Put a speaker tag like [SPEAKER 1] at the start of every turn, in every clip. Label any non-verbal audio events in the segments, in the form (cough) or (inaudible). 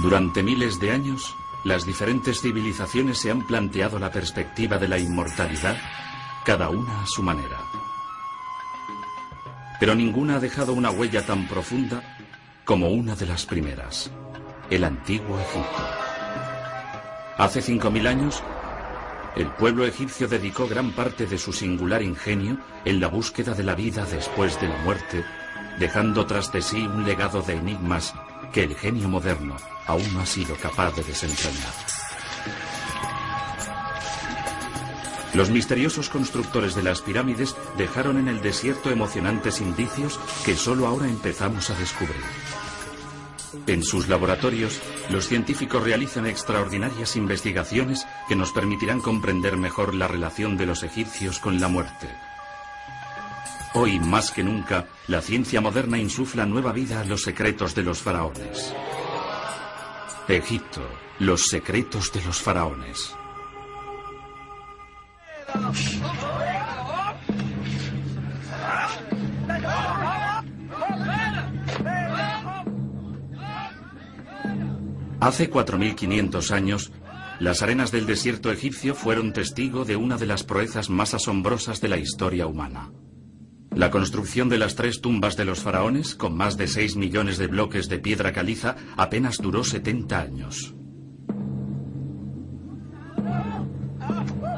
[SPEAKER 1] Durante miles de años, las diferentes civilizaciones se han planteado la perspectiva de la inmortalidad, cada una a su manera. Pero ninguna ha dejado una huella tan profunda como una de las primeras, el antiguo Egipto. Hace 5.000 años, el pueblo egipcio dedicó gran parte de su singular ingenio en la búsqueda de la vida después de la muerte, dejando tras de sí un legado de enigmas que el genio moderno aún no ha sido capaz de desentrañar. Los misteriosos constructores de las pirámides dejaron en el desierto emocionantes indicios que solo ahora empezamos a descubrir. En sus laboratorios, los científicos realizan extraordinarias investigaciones que nos permitirán comprender mejor la relación de los egipcios con la muerte. Hoy, más que nunca, la ciencia moderna insufla nueva vida a los secretos de los faraones. Egipto, los secretos de los faraones. Hace 4.500 años, las arenas del desierto egipcio fueron testigo de una de las proezas más asombrosas de la historia humana. La construcción de las tres tumbas de los faraones, con más de 6 millones de bloques de piedra caliza, apenas duró 70 años.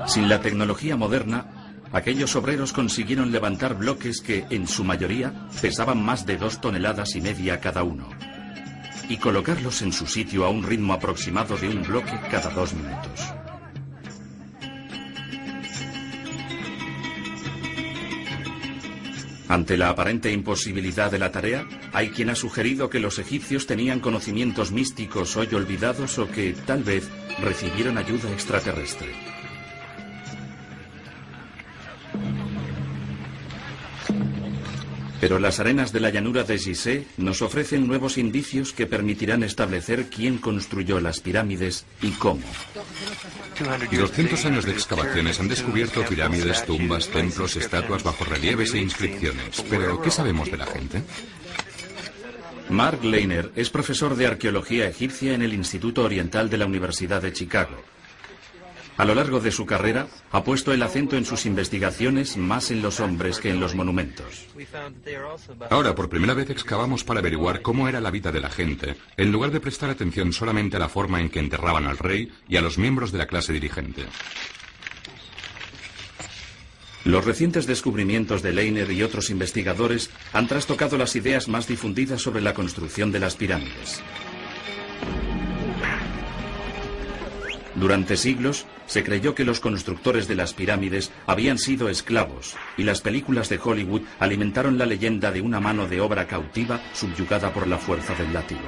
[SPEAKER 1] Sin la tecnología moderna, aquellos obreros consiguieron levantar bloques que, en su mayoría, pesaban más de dos toneladas y media cada uno, y colocarlos en su sitio a un ritmo aproximado de un bloque cada dos minutos. Ante la aparente imposibilidad de la tarea, hay quien ha sugerido que los egipcios tenían conocimientos místicos hoy olvidados o que, tal vez, recibieron ayuda extraterrestre. Pero las arenas de la llanura de Gizeh nos ofrecen nuevos indicios que permitirán establecer quién construyó las pirámides y cómo.
[SPEAKER 2] Y 200 años de excavaciones han descubierto pirámides, tumbas, templos, estatuas, bajorrelieves e inscripciones. Pero, ¿qué sabemos de la gente?
[SPEAKER 1] Mark Leiner es profesor de arqueología egipcia en el Instituto Oriental de la Universidad de Chicago. A lo largo de su carrera, ha puesto el acento en sus investigaciones más en los hombres que en los monumentos.
[SPEAKER 2] Ahora, por primera vez, excavamos para averiguar cómo era la vida de la gente, en lugar de prestar atención solamente a la forma en que enterraban al rey y a los miembros de la clase dirigente.
[SPEAKER 1] Los recientes descubrimientos de Leiner y otros investigadores han trastocado las ideas más difundidas sobre la construcción de las pirámides. Durante siglos se creyó que los constructores de las pirámides habían sido esclavos y las películas de Hollywood alimentaron la leyenda de una mano de obra cautiva subyugada por la fuerza del látigo.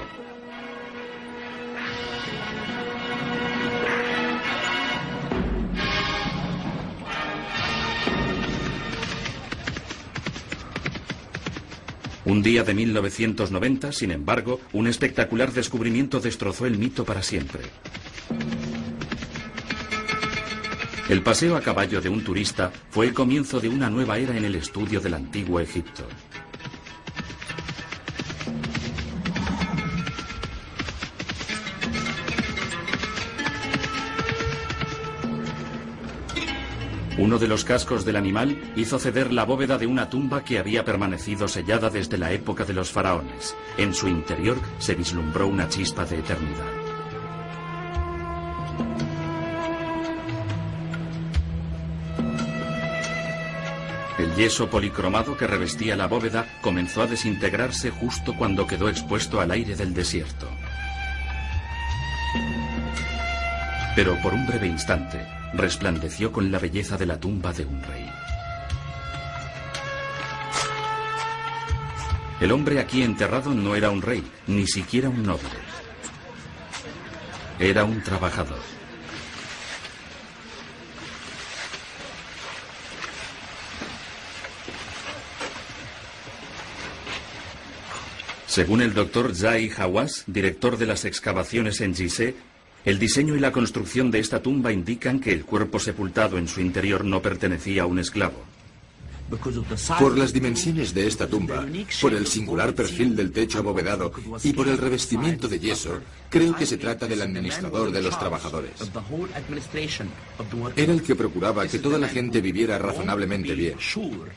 [SPEAKER 1] Un día de 1990, sin embargo, un espectacular descubrimiento destrozó el mito para siempre. El paseo a caballo de un turista fue el comienzo de una nueva era en el estudio del antiguo Egipto. Uno de los cascos del animal hizo ceder la bóveda de una tumba que había permanecido sellada desde la época de los faraones. En su interior se vislumbró una chispa de eternidad. Yeso policromado que revestía la bóveda comenzó a desintegrarse justo cuando quedó expuesto al aire del desierto. Pero por un breve instante resplandeció con la belleza de la tumba de un rey. El hombre aquí enterrado no era un rey, ni siquiera un noble. Era un trabajador. Según el doctor Zai Hawass, director de las excavaciones en Gizeh, el diseño y la construcción de esta tumba indican que el cuerpo sepultado en su interior no pertenecía a un esclavo.
[SPEAKER 3] Por las dimensiones de esta tumba, por el singular perfil del techo abovedado y por el revestimiento de yeso, creo que se trata del administrador de los trabajadores. Era el que procuraba que toda la gente viviera razonablemente bien,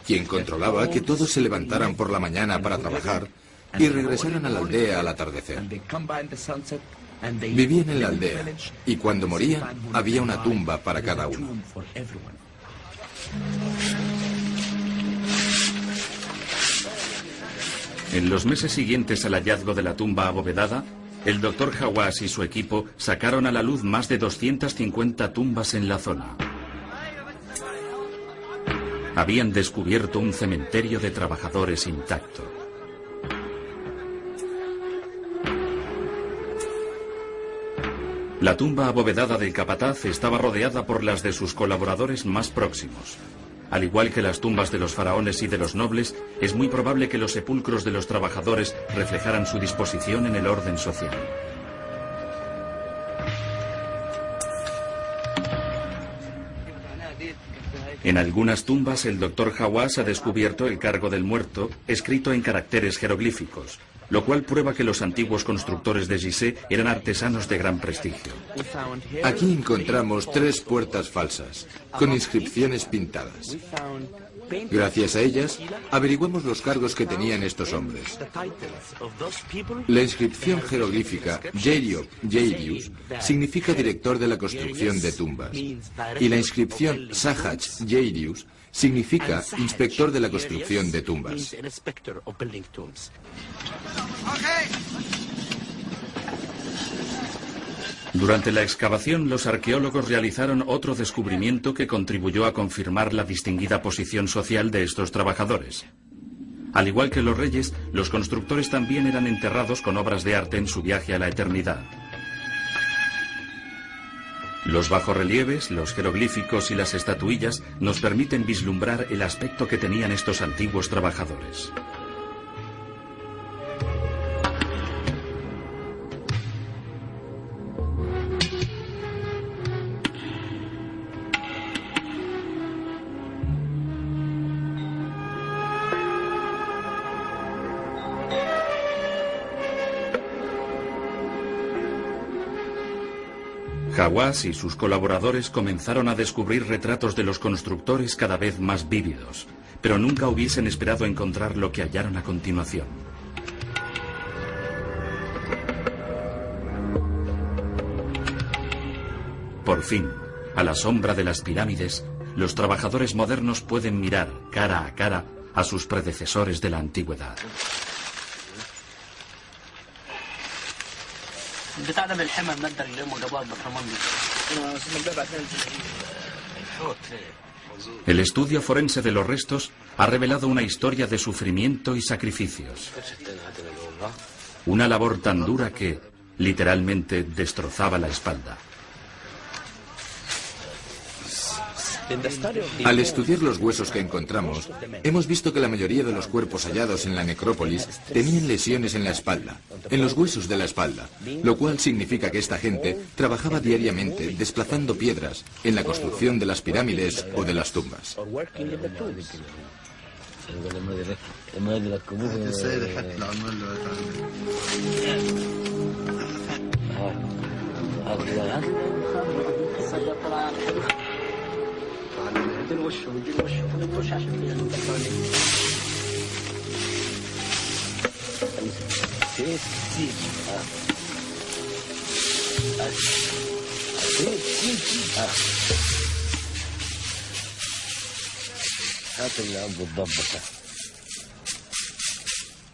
[SPEAKER 3] quien controlaba que todos se levantaran por la mañana para trabajar y regresaran a la aldea al atardecer. Vivían en la aldea y cuando morían había una tumba para cada uno.
[SPEAKER 1] En los meses siguientes al hallazgo de la tumba abovedada, el doctor Hawass y su equipo sacaron a la luz más de 250 tumbas en la zona. Habían descubierto un cementerio de trabajadores intacto. La tumba abovedada del capataz estaba rodeada por las de sus colaboradores más próximos. Al igual que las tumbas de los faraones y de los nobles, es muy probable que los sepulcros de los trabajadores reflejaran su disposición en el orden social. En algunas tumbas el doctor Hawass ha descubierto el cargo del muerto escrito en caracteres jeroglíficos, lo cual prueba que los antiguos constructores de Gizeh eran artesanos de gran prestigio.
[SPEAKER 3] Aquí encontramos tres puertas falsas, con inscripciones pintadas. Gracias a ellas, averiguamos los cargos que tenían estos hombres. La inscripción jeroglífica Jeriop Jerius significa director de la construcción de tumbas. Y la inscripción Sahach Jerius significa inspector de la construcción de tumbas.
[SPEAKER 1] Durante la excavación, los arqueólogos realizaron otro descubrimiento que contribuyó a confirmar la distinguida posición social de estos trabajadores. Al igual que los reyes, los constructores también eran enterrados con obras de arte en su viaje a la eternidad. Los bajorrelieves, los jeroglíficos y las estatuillas nos permiten vislumbrar el aspecto que tenían estos antiguos trabajadores. Hawass y sus colaboradores comenzaron a descubrir retratos de los constructores cada vez más vívidos, pero nunca hubiesen esperado encontrar lo que hallaron a continuación. Por fin, a la sombra de las pirámides, los trabajadores modernos pueden mirar cara a cara a sus predecesores de la antigüedad. El estudio forense de los restos ha revelado una historia de sufrimiento y sacrificios. Una labor tan dura que, literalmente, destrozaba la espalda.
[SPEAKER 3] Al estudiar los huesos que encontramos, hemos visto que la mayoría de los cuerpos hallados en la necrópolis tenían lesiones en la espalda, en los huesos de la espalda, lo cual significa que esta gente trabajaba diariamente desplazando piedras en la construcción de las pirámides o de las tumbas.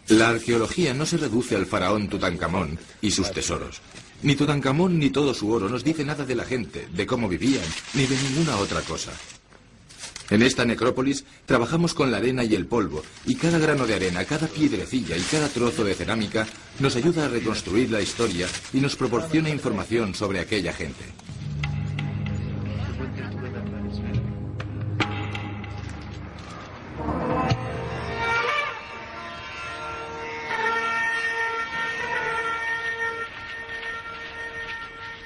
[SPEAKER 3] La arqueología no se reduce al faraón Tutankamón y sus tesoros. Ni Tutankamón ni todo su oro nos dice nada de la gente, de cómo vivían, ni de ninguna otra cosa. En esta necrópolis trabajamos con la arena y el polvo, y cada grano de arena, cada piedrecilla y cada trozo de cerámica nos ayuda a reconstruir la historia y nos proporciona información sobre aquella gente.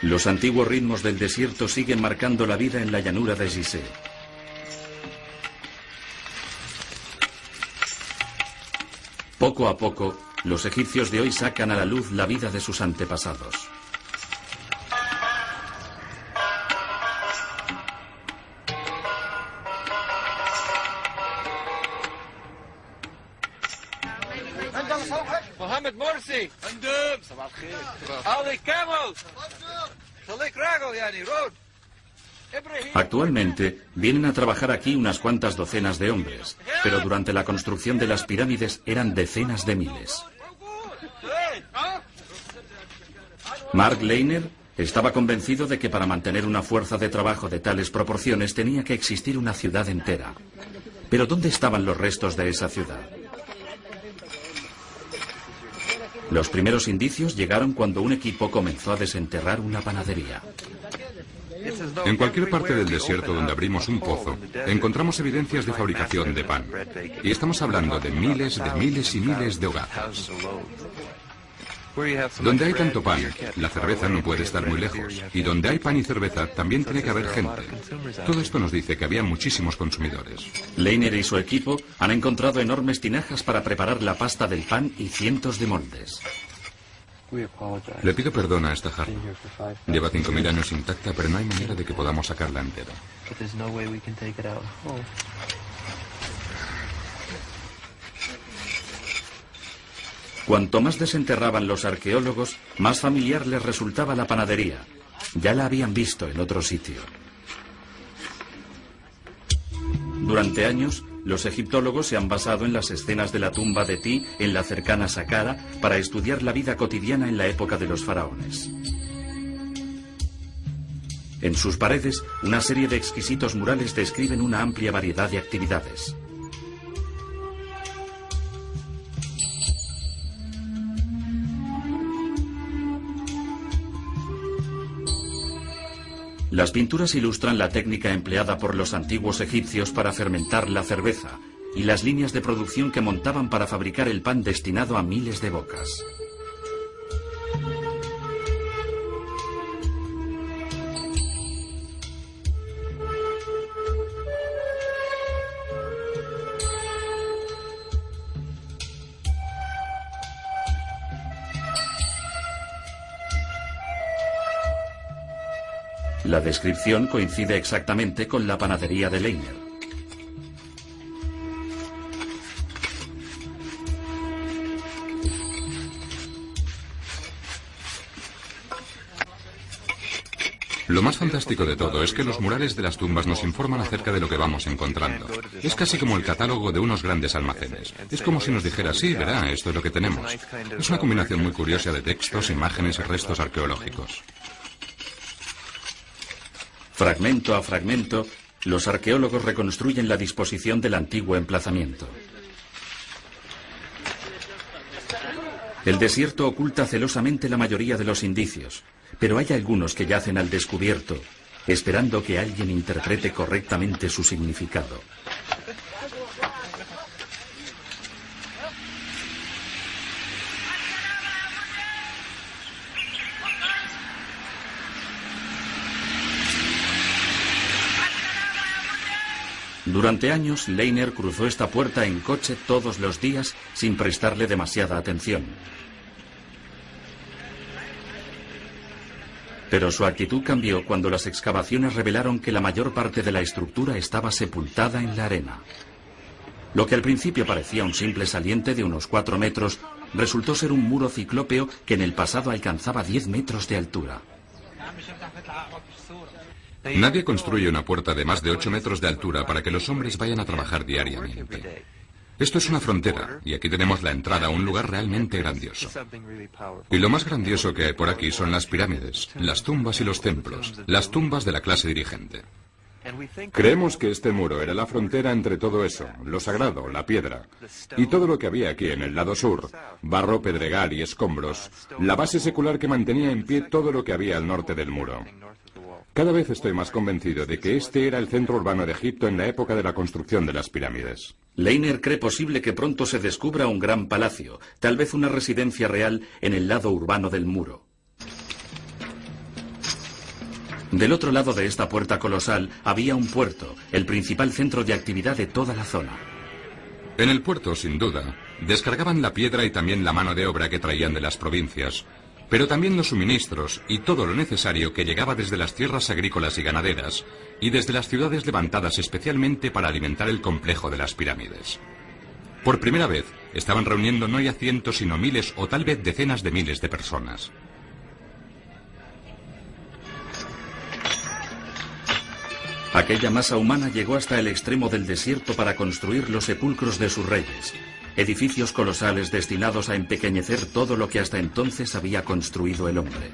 [SPEAKER 1] Los antiguos ritmos del desierto siguen marcando la vida en la llanura de Gizeh. Poco a poco, los egipcios de hoy sacan a la luz la vida de sus antepasados. Actualmente vienen a trabajar aquí unas cuantas docenas de hombres, pero durante la construcción de las pirámides eran decenas de miles. Mark Leiner estaba convencido de que para mantener una fuerza de trabajo de tales proporciones tenía que existir una ciudad entera. Pero ¿dónde estaban los restos de esa ciudad? Los primeros indicios llegaron cuando un equipo comenzó a desenterrar una panadería.
[SPEAKER 2] En cualquier parte del desierto donde abrimos un pozo, encontramos evidencias de fabricación de pan. Y estamos hablando de miles de miles y miles de hogazas. Donde hay tanto pan, la cerveza no puede estar muy lejos. Y donde hay pan y cerveza, también tiene que haber gente. Todo esto nos dice que había muchísimos consumidores.
[SPEAKER 1] Leiner y su equipo han encontrado enormes tinajas para preparar la pasta del pan y cientos de moldes.
[SPEAKER 2] Le pido perdón a esta jarra. Lleva 5.000 años intacta, pero no hay manera de que podamos sacarla entera.
[SPEAKER 1] Cuanto más desenterraban los arqueólogos, más familiar les resultaba la panadería. Ya la habían visto en otro sitio. Durante años, los egiptólogos se han basado en las escenas de la tumba de Ti en la cercana Saqqara para estudiar la vida cotidiana en la época de los faraones. En sus paredes, una serie de exquisitos murales describen una amplia variedad de actividades. Las pinturas ilustran la técnica empleada por los antiguos egipcios para fermentar la cerveza y las líneas de producción que montaban para fabricar el pan destinado a miles de bocas. La descripción coincide exactamente con la panadería de Leiner.
[SPEAKER 2] Lo más fantástico de todo es que los murales de las tumbas nos informan acerca de lo que vamos encontrando. Es casi como el catálogo de unos grandes almacenes. Es como si nos dijera, sí, verá, esto es lo que tenemos. Es una combinación muy curiosa de textos, imágenes y restos arqueológicos.
[SPEAKER 1] Fragmento a fragmento, los arqueólogos reconstruyen la disposición del antiguo emplazamiento. El desierto oculta celosamente la mayoría de los indicios, pero hay algunos que yacen al descubierto, esperando que alguien interprete correctamente su significado. Durante años, Leiner cruzó esta puerta en coche todos los días sin prestarle demasiada atención. Pero su actitud cambió cuando las excavaciones revelaron que la mayor parte de la estructura estaba sepultada en la arena. Lo que al principio parecía un simple saliente de unos cuatro metros resultó ser un muro ciclópeo que en el pasado alcanzaba 10 metros de altura.
[SPEAKER 2] Nadie construye una puerta de más de 8 metros de altura para que los hombres vayan a trabajar diariamente. Esto es una frontera y aquí tenemos la entrada a un lugar realmente grandioso. Y lo más grandioso que hay por aquí son las pirámides, las tumbas y los templos, las tumbas de la clase dirigente.
[SPEAKER 4] Creemos que este muro era la frontera entre todo eso, lo sagrado, la piedra, y todo lo que había aquí en el lado sur, barro, pedregal y escombros, la base secular que mantenía en pie todo lo que había al norte del muro. Cada vez estoy más convencido de que este era el centro urbano de Egipto en la época de la construcción de las pirámides.
[SPEAKER 1] Leiner cree posible que pronto se descubra un gran palacio, tal vez una residencia real en el lado urbano del muro. Del otro lado de esta puerta colosal había un puerto, el principal centro de actividad de toda la zona.
[SPEAKER 2] En el puerto, sin duda, Descargaban la piedra y también la mano de obra que traían de las provincias, pero también los suministros y todo lo necesario que llegaba desde las tierras agrícolas y ganaderas y desde las ciudades levantadas especialmente para alimentar el complejo de las pirámides. Por primera vez estaban reuniendo no ya cientos sino miles o tal vez decenas de miles de personas.
[SPEAKER 1] Aquella masa humana llegó hasta el extremo del desierto para construir los sepulcros de sus reyes, edificios colosales destinados a empequeñecer todo lo que hasta entonces había construido el hombre.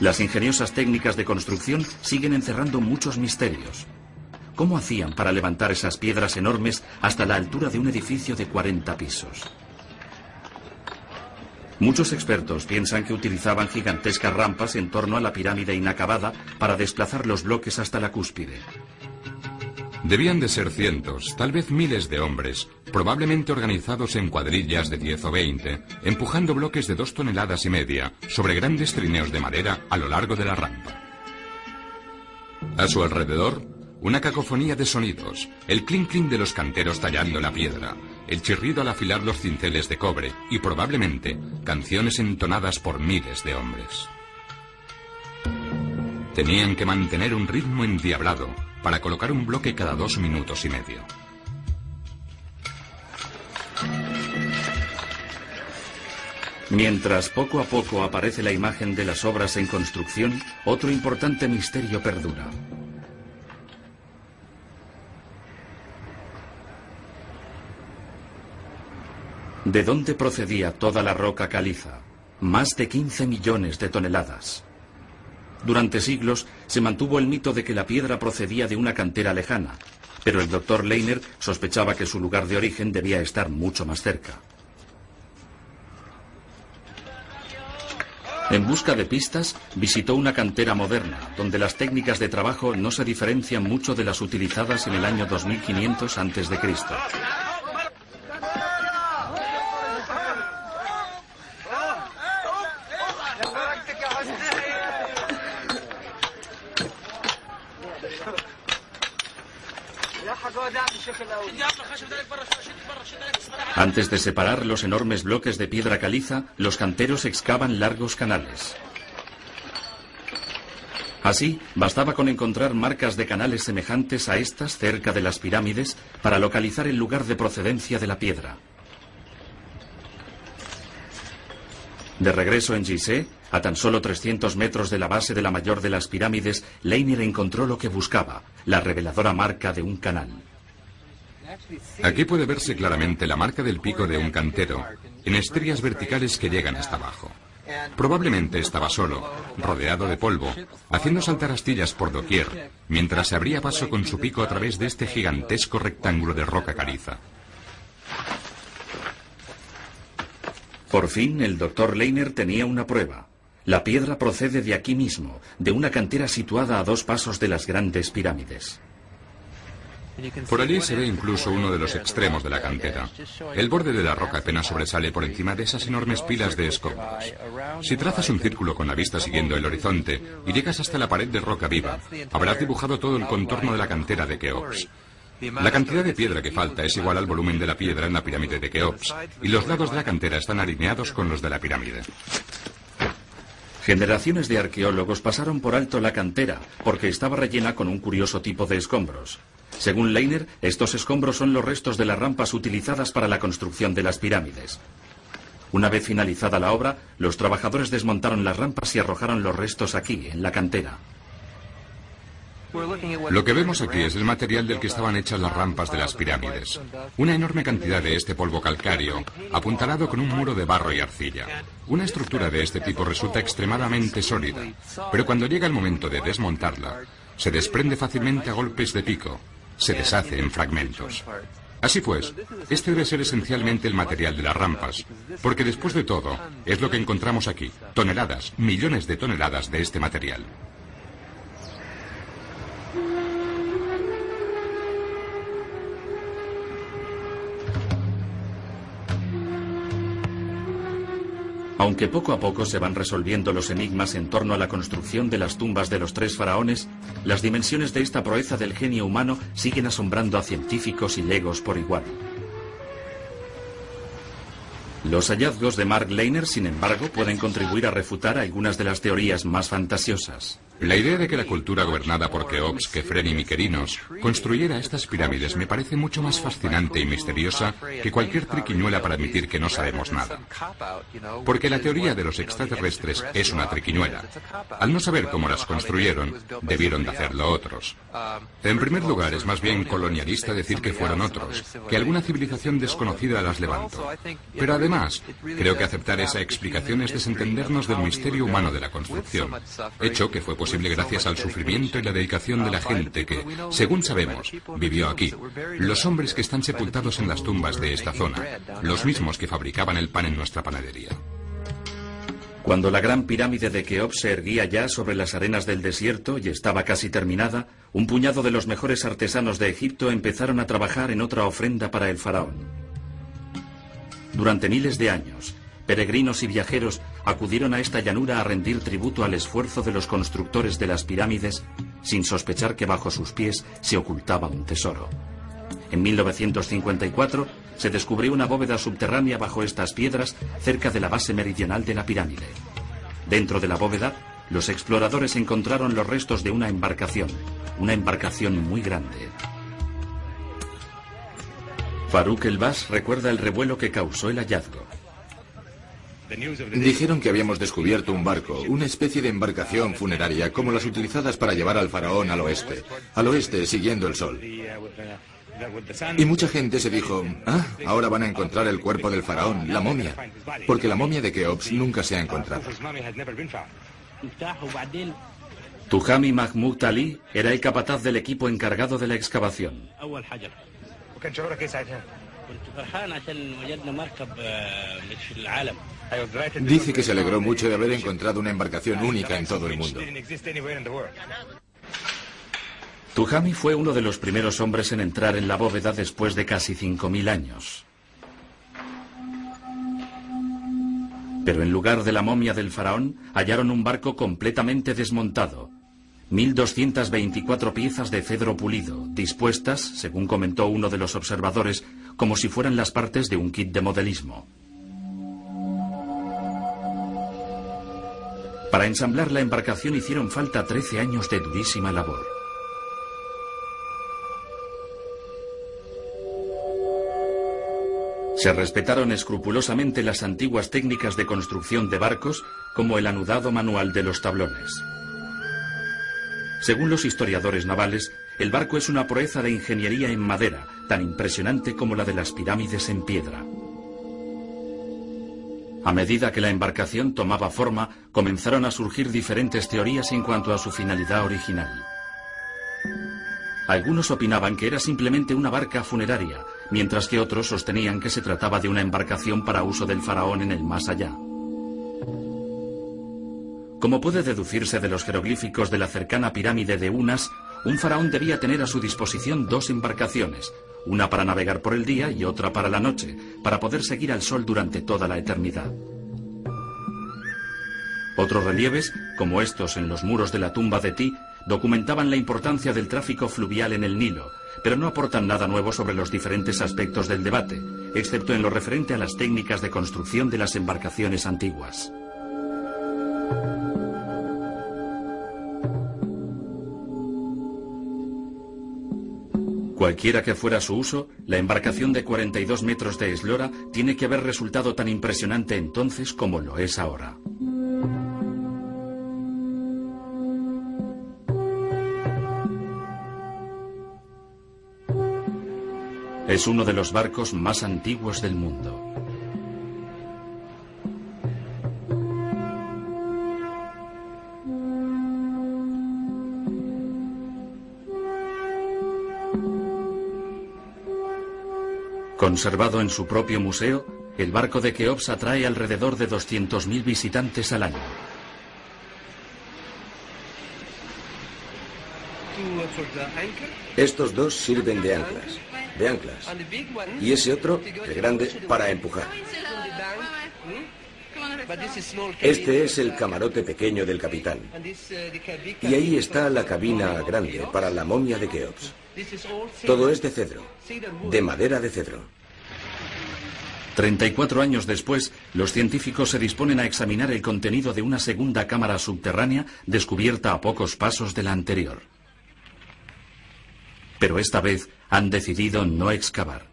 [SPEAKER 1] Las ingeniosas técnicas de construcción siguen encerrando muchos misterios. ¿Cómo hacían para levantar esas piedras enormes hasta la altura de un edificio de 40 pisos? Muchos expertos piensan que utilizaban gigantescas rampas en torno a la pirámide inacabada para desplazar los bloques hasta la cúspide.
[SPEAKER 2] Debían de ser cientos, tal vez miles de hombres, probablemente organizados en cuadrillas de 10 o 20, empujando bloques de dos toneladas y media sobre grandes trineos de madera a lo largo de la rampa. A su alrededor, una cacofonía de sonidos, el clink clink de los canteros tallando la piedra, el chirrido al afilar los cinceles de cobre y probablemente canciones entonadas por miles de hombres. Tenían que mantener un ritmo endiablado para colocar un bloque cada dos minutos y medio.
[SPEAKER 1] Mientras poco a poco aparece la imagen de las obras en construcción, otro importante misterio perdura. ¿De dónde procedía toda la roca caliza? Más de 15 millones de toneladas. Durante siglos se mantuvo el mito de que la piedra procedía de una cantera lejana, pero el doctor Leiner sospechaba que su lugar de origen debía estar mucho más cerca. En busca de pistas, visitó una cantera moderna, donde las técnicas de trabajo no se diferencian mucho de las utilizadas en el año 2500 a.C. Antes de separar los enormes bloques de piedra caliza, los canteros excavan largos canales. Así, bastaba con encontrar marcas de canales semejantes a estas cerca de las pirámides para localizar el lugar de procedencia de la piedra. De regreso en Gizeh, a tan solo 300 metros de la base de la mayor de las pirámides, Leiner encontró lo que buscaba, la reveladora marca de un canal.
[SPEAKER 2] Aquí puede verse claramente la marca del pico de un cantero, en estrías verticales que llegan hasta abajo. Probablemente estaba solo, rodeado de polvo, haciendo saltar astillas por doquier, mientras se abría paso con su pico a través de este gigantesco rectángulo de roca caliza.
[SPEAKER 1] Por fin, el doctor Leiner tenía una prueba. La piedra procede de aquí mismo, de una cantera situada a dos pasos de las grandes pirámides.
[SPEAKER 2] Por allí se ve incluso uno de los extremos de la cantera. El borde de la roca apenas sobresale por encima de esas enormes pilas de escombros. Si trazas un círculo con la vista siguiendo el horizonte y llegas hasta la pared de roca viva, habrás dibujado todo el contorno de la cantera de Keops. La cantidad de piedra que falta es igual al volumen de la piedra en la pirámide de Keops, y los lados de la cantera están alineados con los de la pirámide.
[SPEAKER 1] Generaciones de arqueólogos pasaron por alto la cantera porque estaba rellena con un curioso tipo de escombros. Según Leiner, estos escombros son los restos de las rampas utilizadas para la construcción de las pirámides. Una vez finalizada la obra, los trabajadores desmontaron las rampas y arrojaron los restos aquí, en la cantera.
[SPEAKER 2] Lo que vemos aquí es el material del que estaban hechas las rampas de las pirámides. Una enorme cantidad de este polvo calcáreo, apuntalado con un muro de barro y arcilla. Una estructura de este tipo resulta extremadamente sólida, pero cuando llega el momento de desmontarla, se desprende fácilmente a golpes de pico, se deshace en fragmentos. Así pues, este debe ser esencialmente el material de las rampas, porque después de todo, es lo que encontramos aquí, toneladas, millones de toneladas de este material.
[SPEAKER 1] Aunque poco a poco se van resolviendo los enigmas en torno a la construcción de las tumbas de los tres faraones, las dimensiones de esta proeza del genio humano siguen asombrando a científicos y legos por igual. Los hallazgos de Mark Lehner, sin embargo, pueden contribuir a refutar algunas de las teorías más fantasiosas.
[SPEAKER 2] La idea de que la cultura gobernada por Keops, Kefren y Miquerinos construyera estas pirámides me parece mucho más fascinante y misteriosa que cualquier triquiñuela para admitir que no sabemos nada. Porque la teoría de los extraterrestres es una triquiñuela. Al no saber cómo las construyeron, debieron de hacerlo otros. En primer lugar, es más bien colonialista decir que fueron otros, que alguna civilización desconocida las levantó. Pero además, creo que aceptar esa explicación es desentendernos del misterio humano de la construcción, hecho que fue gracias al sufrimiento y la dedicación de la gente que, según sabemos, vivió aquí. Los hombres que están sepultados en las tumbas de esta zona, los mismos que fabricaban el pan en nuestra panadería.
[SPEAKER 1] Cuando la gran pirámide de Keops se erguía ya sobre las arenas del desierto y estaba casi terminada, un puñado de los mejores artesanos de Egipto empezaron a trabajar en otra ofrenda para el faraón. Durante miles de años, Peregrinos y viajeros acudieron a esta llanura a rendir tributo al esfuerzo de los constructores de las pirámides sin sospechar que bajo sus pies se ocultaba un tesoro. En 1954 se descubrió una bóveda subterránea bajo estas piedras cerca de la base meridional de la pirámide. Dentro de la bóveda, los exploradores encontraron los restos de una embarcación, una embarcación muy grande. Farouk El-Bas recuerda el revuelo que causó el hallazgo.
[SPEAKER 3] Dijeron que habíamos descubierto un barco, una especie de embarcación funeraria como las utilizadas para llevar al faraón al oeste, al oeste siguiendo el sol. Y mucha gente se dijo, ah, ahora van a encontrar el cuerpo del faraón, la momia, porque la momia de Keops nunca se ha encontrado.
[SPEAKER 1] Tuhami Mahmoud Ali era el capataz del equipo encargado de la excavación.
[SPEAKER 3] Dice que se alegró mucho de haber encontrado una embarcación única en todo el mundo.
[SPEAKER 1] Tuhami fue uno de los primeros hombres en entrar en la bóveda después de casi 5.000 años. Pero en lugar de la momia del faraón, hallaron un barco completamente desmontado. 1.224 piezas de cedro pulido, dispuestas, según comentó uno de los observadores, como si fueran las partes de un kit de modelismo. Para ensamblar la embarcación hicieron falta 13 años de durísima labor. Se respetaron escrupulosamente las antiguas técnicas de construcción de barcos, como el anudado manual de los tablones. Según los historiadores navales, el barco es una proeza de ingeniería en madera, tan impresionante como la de las pirámides en piedra. A medida que la embarcación tomaba forma, comenzaron a surgir diferentes teorías en cuanto a su finalidad original. Algunos opinaban que era simplemente una barca funeraria, mientras que otros sostenían que se trataba de una embarcación para uso del faraón en el más allá. Como puede deducirse de los jeroglíficos de la cercana pirámide de Unas, un faraón debía tener a su disposición dos embarcaciones, una para navegar por el día y otra para la noche, para poder seguir al sol durante toda la eternidad. Otros relieves, como estos en los muros de la tumba de Ti, documentaban la importancia del tráfico fluvial en el Nilo, pero no aportan nada nuevo sobre los diferentes aspectos del debate, excepto en lo referente a las técnicas de construcción de las embarcaciones antiguas. Cualquiera que fuera su uso, la embarcación de 42 metros de eslora tiene que haber resultado tan impresionante entonces como lo es ahora. Es uno de los barcos más antiguos del mundo. Conservado en su propio museo, el barco de Keops atrae alrededor de 200.000 visitantes al año.
[SPEAKER 5] Estos dos sirven de anclas, de anclas. Y ese otro, el grande, para empujar. Este es el camarote pequeño del capitán. Y ahí está la cabina grande para la momia de Keops. Todo es de cedro, de madera de cedro.
[SPEAKER 1] 34 años después, los científicos se disponen a examinar el contenido de una segunda cámara subterránea descubierta a pocos pasos de la anterior. Pero esta vez han decidido no excavar.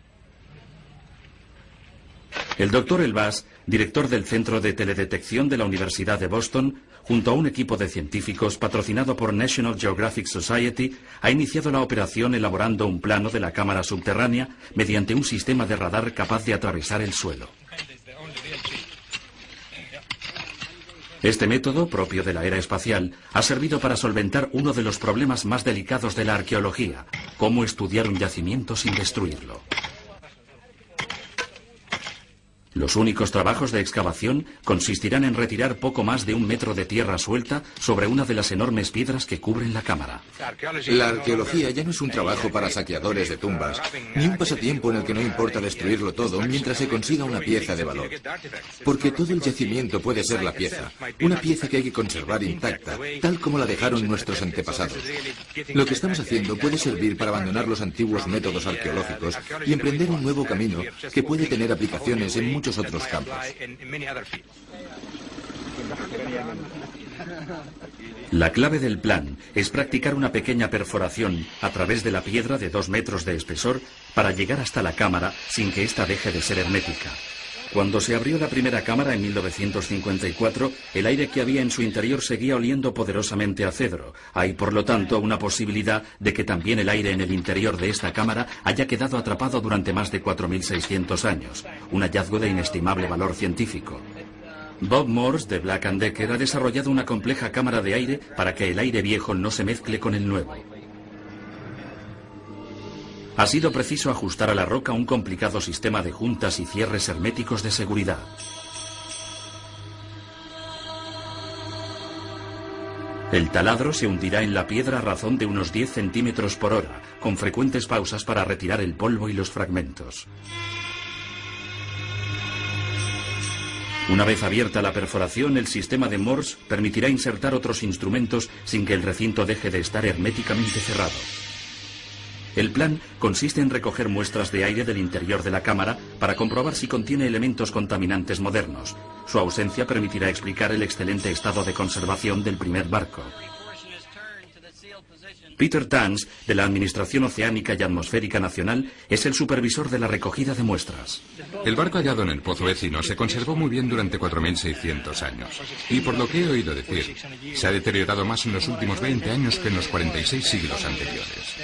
[SPEAKER 1] El doctor Elbas, director del Centro de Teledetección de la Universidad de Boston, junto a un equipo de científicos patrocinado por National Geographic Society, ha iniciado la operación elaborando un plano de la cámara subterránea mediante un sistema de radar capaz de atravesar el suelo. Este método, propio de la era espacial, ha servido para solventar uno de los problemas más delicados de la arqueología, cómo estudiar un yacimiento sin destruirlo. Los únicos trabajos de excavación consistirán en retirar poco más de un metro de tierra suelta sobre una de las enormes piedras que cubren la cámara.
[SPEAKER 3] La arqueología ya no es un trabajo para saqueadores de tumbas, ni un pasatiempo en el que no importa destruirlo todo mientras se consiga una pieza de valor. Porque todo el yacimiento puede ser la pieza, una pieza que hay que conservar intacta, tal como la dejaron nuestros antepasados. Lo que estamos haciendo puede servir para abandonar los antiguos métodos arqueológicos y emprender un nuevo camino que puede tener aplicaciones en muchos
[SPEAKER 1] La clave del plan es practicar una pequeña perforación a través de la piedra de dos metros de espesor para llegar hasta la cámara sin que ésta deje de ser hermética. Cuando se abrió la primera cámara en 1954, el aire que había en su interior seguía oliendo poderosamente a cedro. Hay, por lo tanto, una posibilidad de que también el aire en el interior de esta cámara haya quedado atrapado durante más de 4.600 años, un hallazgo de inestimable valor científico. Bob Morse de Black Decker ha desarrollado una compleja cámara de aire para que el aire viejo no se mezcle con el nuevo. Ha sido preciso ajustar a la roca un complicado sistema de juntas y cierres herméticos de seguridad. El taladro se hundirá en la piedra a razón de unos 10 centímetros por hora, con frecuentes pausas para retirar el polvo y los fragmentos. Una vez abierta la perforación, el sistema de Morse permitirá insertar otros instrumentos sin que el recinto deje de estar herméticamente cerrado. El plan consiste en recoger muestras de aire del interior de la cámara para comprobar si contiene elementos contaminantes modernos. Su ausencia permitirá explicar el excelente estado de conservación del primer barco. Peter Tans, de la Administración Oceánica y Atmosférica Nacional, es el supervisor de la recogida de muestras.
[SPEAKER 2] El barco hallado en el pozo vecino se conservó muy bien durante 4.600 años. Y por lo que he oído decir, se ha deteriorado más en los últimos 20 años que en los 46 siglos anteriores.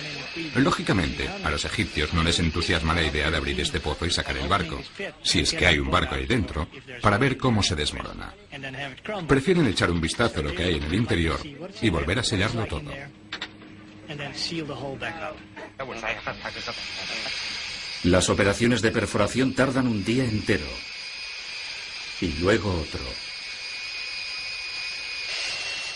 [SPEAKER 2] Lógicamente, a los egipcios no les entusiasma la idea de abrir este pozo y sacar el barco, si es que hay un barco ahí dentro, para ver cómo se desmorona. Prefieren echar un vistazo a lo que hay en el interior y volver a sellarlo todo.
[SPEAKER 1] Las operaciones de perforación tardan un día entero y luego otro.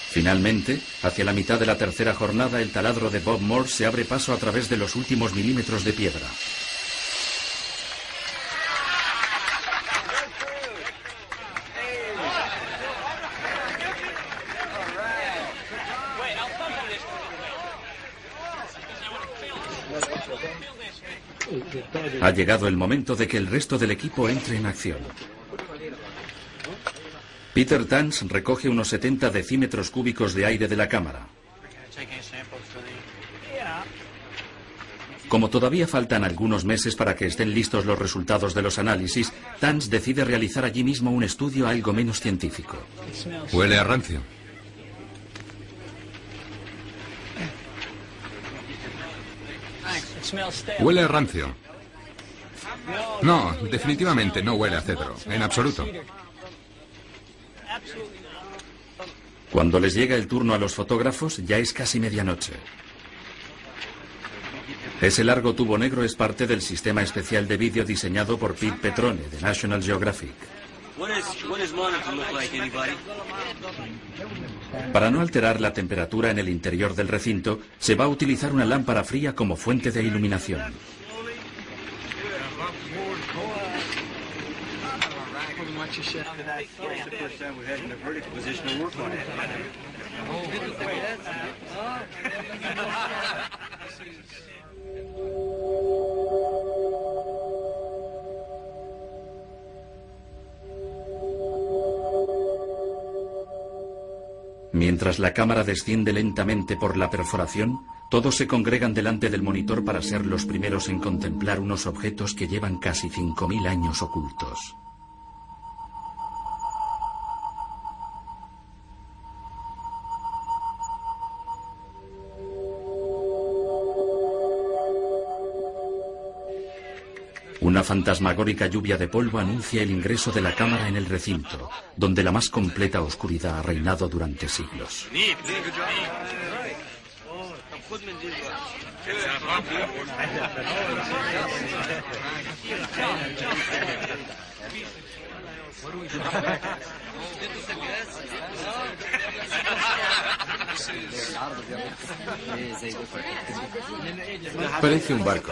[SPEAKER 1] Finalmente, hacia la mitad de la tercera jornada, el taladro de Bob Moore se abre paso a través de los últimos milímetros de piedra. Ha llegado el momento de que el resto del equipo entre en acción. Peter Tans recoge unos 70 decímetros cúbicos de aire de la cámara. Como todavía faltan algunos meses para que estén listos los resultados de los análisis, Tans decide realizar allí mismo un estudio algo menos científico.
[SPEAKER 2] Huele a rancio. Huele a rancio. No, definitivamente no huele a cedro, en absoluto.
[SPEAKER 1] Cuando les llega el turno a los fotógrafos, ya es casi medianoche. Ese largo tubo negro es parte del sistema especial de vídeo diseñado por Pete Petrone, de National Geographic. Para no alterar la temperatura en el interior del recinto, se va a utilizar una lámpara fría como fuente de iluminación. Mientras la cámara desciende lentamente por la perforación, todos se congregan delante del monitor para ser los primeros en contemplar unos objetos que llevan casi 5.000 años ocultos. Una fantasmagórica lluvia de polvo anuncia el ingreso de la cámara en el recinto, donde la más completa oscuridad ha reinado durante siglos.
[SPEAKER 3] Parece un barco.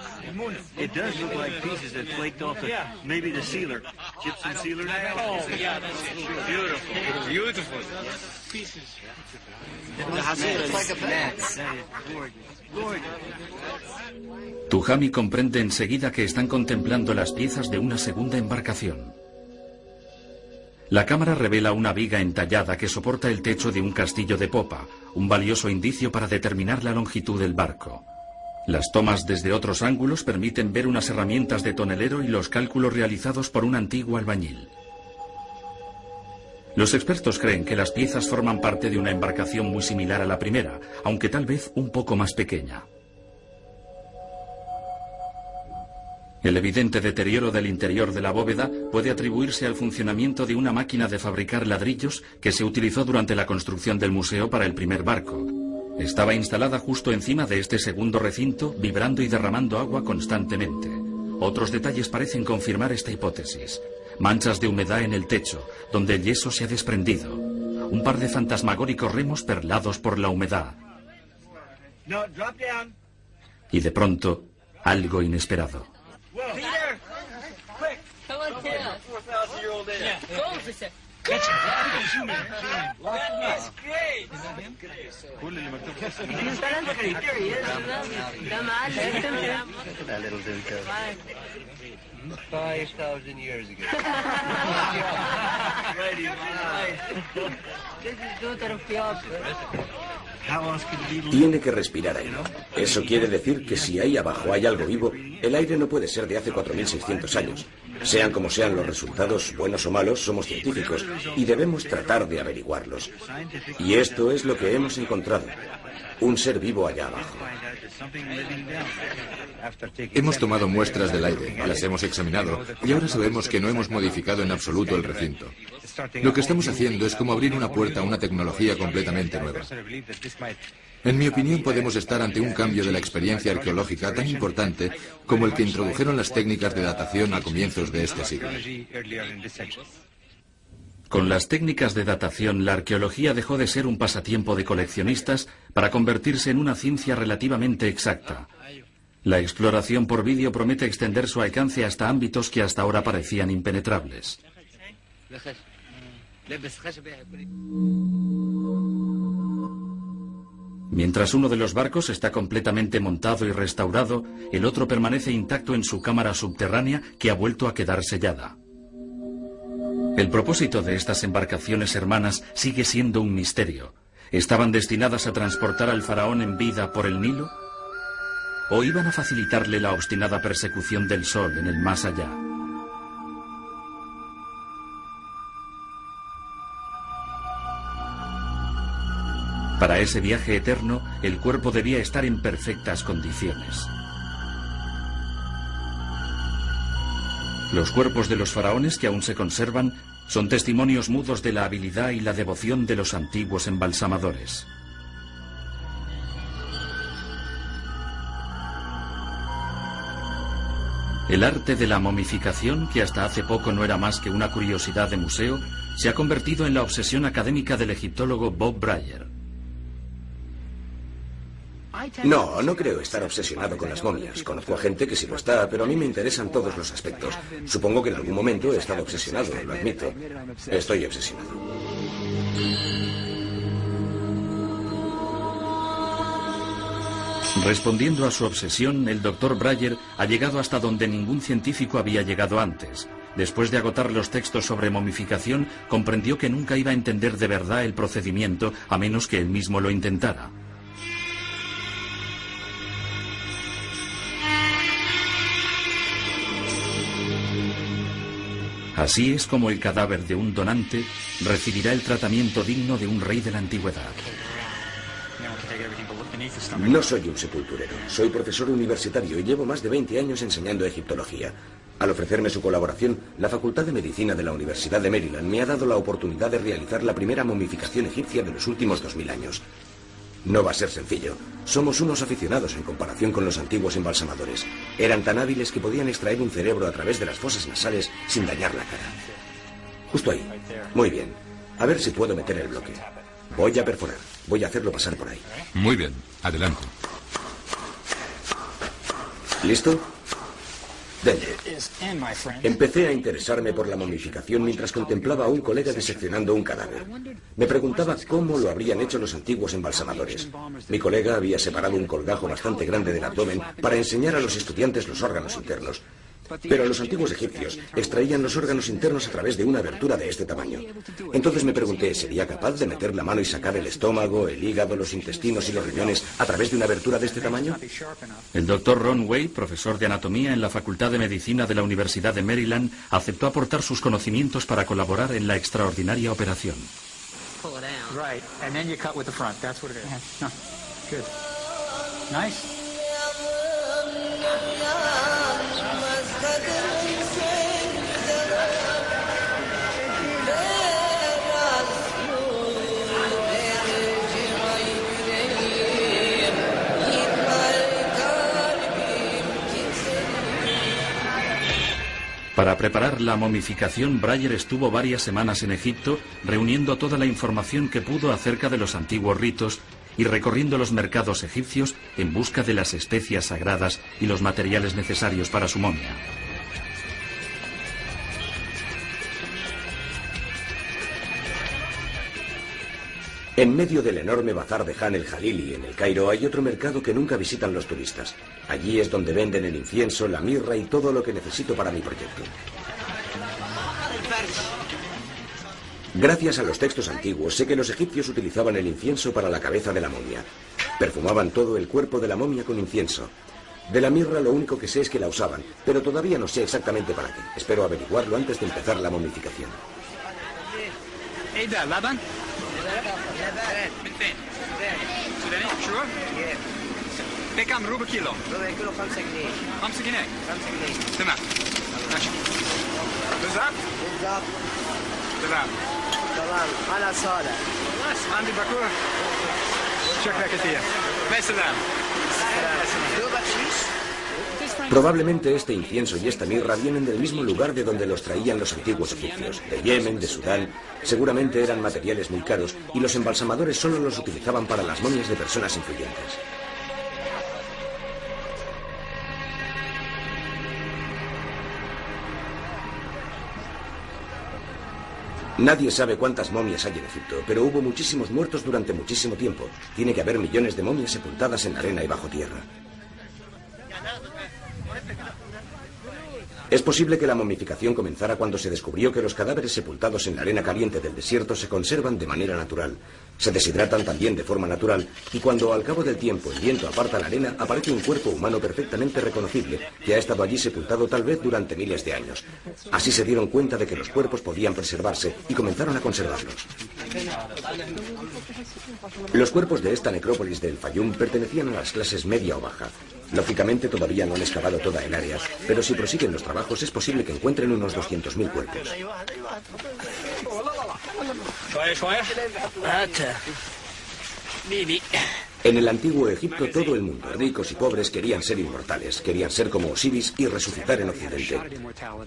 [SPEAKER 6] It does look like pieces that flaked off the, maybe the sealer. Gypsum sealer? Oh, yeah, that's beautiful. Beautiful. Pieces. It's like a bag.
[SPEAKER 1] Tujami comprende enseguida que están contemplando las piezas de una segunda embarcación. La cámara revela una viga entallada que soporta el techo de un castillo de popa, un valioso indicio para determinar la longitud del barco. Las tomas desde otros ángulos permiten ver unas herramientas de tonelero y los cálculos realizados por un antiguo albañil. Los expertos creen que las piezas forman parte de una embarcación muy similar a la primera, aunque tal vez un poco más pequeña. El evidente deterioro del interior de la bóveda puede atribuirse al funcionamiento de una máquina de fabricar ladrillos que se utilizó durante la construcción del museo para el primer barco. Estaba instalada justo encima de este segundo recinto, vibrando y derramando agua constantemente. Otros detalles parecen confirmar esta hipótesis. Manchas de humedad en el techo, donde el yeso se ha desprendido. Un par de fantasmagóricos remos perlados por la humedad. Y de pronto, algo inesperado. Catch him. Catch him. That is great. Is that him? little dude 5,000 years ago. This is daughter of
[SPEAKER 5] Tiene que respirar aire. Eso quiere decir que si ahí abajo hay algo vivo, el aire no puede ser de hace 4.600 años. Sean como sean los resultados, buenos o malos, somos científicos y debemos tratar de averiguarlos. Y esto es lo que hemos encontrado. Un ser vivo allá abajo.
[SPEAKER 3] Hemos tomado muestras del aire, las hemos examinado y ahora sabemos que no hemos modificado en absoluto el recinto. Lo que estamos haciendo es como abrir una puerta a una tecnología completamente nueva. En mi opinión podemos estar ante un cambio de la experiencia arqueológica tan importante como el que introdujeron las técnicas de datación a comienzos de este siglo.
[SPEAKER 1] Con las técnicas de datación, la arqueología dejó de ser un pasatiempo de coleccionistas para convertirse en una ciencia relativamente exacta. La exploración por vídeo promete extender su alcance hasta ámbitos que hasta ahora parecían impenetrables. Mientras uno de los barcos está completamente montado y restaurado, el otro permanece intacto en su cámara subterránea que ha vuelto a quedar sellada. El propósito de estas embarcaciones hermanas sigue siendo un misterio. ¿Estaban destinadas a transportar al faraón en vida por el Nilo? ¿O iban a facilitarle la obstinada persecución del sol en el más allá? Para ese viaje eterno, el cuerpo debía estar en perfectas condiciones. Los cuerpos de los faraones que aún se conservan son testimonios mudos de la habilidad y la devoción de los antiguos embalsamadores. El arte de la momificación, que hasta hace poco no era más que una curiosidad de museo, se ha convertido en la obsesión académica del egiptólogo Bob Breyer.
[SPEAKER 5] No, no creo estar obsesionado con las momias. Conozco a gente que sí lo está, pero a mí me interesan todos los aspectos. Supongo que en algún momento he estado obsesionado, lo admito. Estoy obsesionado.
[SPEAKER 1] Respondiendo a su obsesión, el doctor Breyer ha llegado hasta donde ningún científico había llegado antes. Después de agotar los textos sobre momificación, comprendió que nunca iba a entender de verdad el procedimiento a menos que él mismo lo intentara. Así es como el cadáver de un donante recibirá el tratamiento digno de un rey de la antigüedad.
[SPEAKER 5] No soy un sepulturero, soy profesor universitario y llevo más de 20 años enseñando egiptología. Al ofrecerme su colaboración, la Facultad de Medicina de la Universidad de Maryland me ha dado la oportunidad de realizar la primera momificación egipcia de los últimos 2000 años. No va a ser sencillo. Somos unos aficionados en comparación con los antiguos embalsamadores. Eran tan hábiles que podían extraer un cerebro a través de las fosas nasales sin dañar la cara. Justo ahí. Muy bien. A ver si puedo meter el bloque. Voy a perforar. Voy a hacerlo pasar por ahí.
[SPEAKER 2] Muy bien. Adelante.
[SPEAKER 5] ¿Listo? Empecé a interesarme por la momificación mientras contemplaba a un colega diseccionando un cadáver. Me preguntaba cómo lo habrían hecho los antiguos embalsamadores. Mi colega había separado un colgajo bastante grande del abdomen para enseñar a los estudiantes los órganos internos. Pero los antiguos egipcios extraían los órganos internos a través de una abertura de este tamaño. Entonces me pregunté, ¿sería capaz de meter la mano y sacar el estómago, el hígado, los intestinos y los riñones a través de una abertura de este tamaño?
[SPEAKER 1] El doctor Ron Way, profesor de anatomía en la Facultad de Medicina de la Universidad de Maryland, aceptó aportar sus conocimientos para colaborar en la extraordinaria operación. Para preparar la momificación, Breyer estuvo varias semanas en Egipto reuniendo toda la información que pudo acerca de los antiguos ritos y recorriendo los mercados egipcios en busca de las especias sagradas y los materiales necesarios para su momia.
[SPEAKER 5] En medio del enorme bazar de Han el Jalili en el Cairo hay otro mercado que nunca visitan los turistas. Allí es donde venden el incienso, la mirra y todo lo que necesito para mi proyecto. Gracias a los textos antiguos sé que los egipcios utilizaban el incienso para la cabeza de la momia. Perfumaban todo el cuerpo de la momia con incienso. De la mirra lo único que sé es que la usaban, pero todavía no sé exactamente para qué. Espero averiguarlo antes de empezar la momificación.
[SPEAKER 6] من فين؟ سوداني شو؟ بكم روبع كيلو؟
[SPEAKER 7] ربع كيلو 5 جنيه
[SPEAKER 6] 5 جنيه
[SPEAKER 7] 5 جنيه
[SPEAKER 6] تمام ماشي بالظبط
[SPEAKER 7] بالظبط
[SPEAKER 6] تمام
[SPEAKER 7] تمام انا صالح
[SPEAKER 6] بس عندي باكور شكرا كثير مع السلامه
[SPEAKER 7] دوبك شيش
[SPEAKER 5] Probablemente este incienso y esta mirra vienen del mismo lugar de donde los traían los antiguos egipcios, de Yemen, de Sudán. Seguramente eran materiales muy caros y los embalsamadores solo los utilizaban para las momias de personas influyentes. Nadie sabe cuántas momias hay en Egipto, pero hubo muchísimos muertos durante muchísimo tiempo. Tiene que haber millones de momias sepultadas en arena y bajo tierra. Es posible que la momificación comenzara cuando se descubrió que los cadáveres sepultados en la arena caliente del desierto se conservan de manera natural. Se deshidratan también de forma natural y cuando al cabo del tiempo el viento aparta la arena aparece un cuerpo humano perfectamente reconocible que ha estado allí sepultado tal vez durante miles de años. Así se dieron cuenta de que los cuerpos podían preservarse y comenzaron a conservarlos. Los cuerpos de esta necrópolis del Fayum pertenecían a las clases media o baja. Lógicamente todavía no han excavado toda el área, pero si prosiguen los trabajos es posible que encuentren unos 200.000 cuerpos. En el antiguo Egipto todo el mundo, ricos y pobres, querían ser inmortales, querían ser como Osiris y resucitar en Occidente.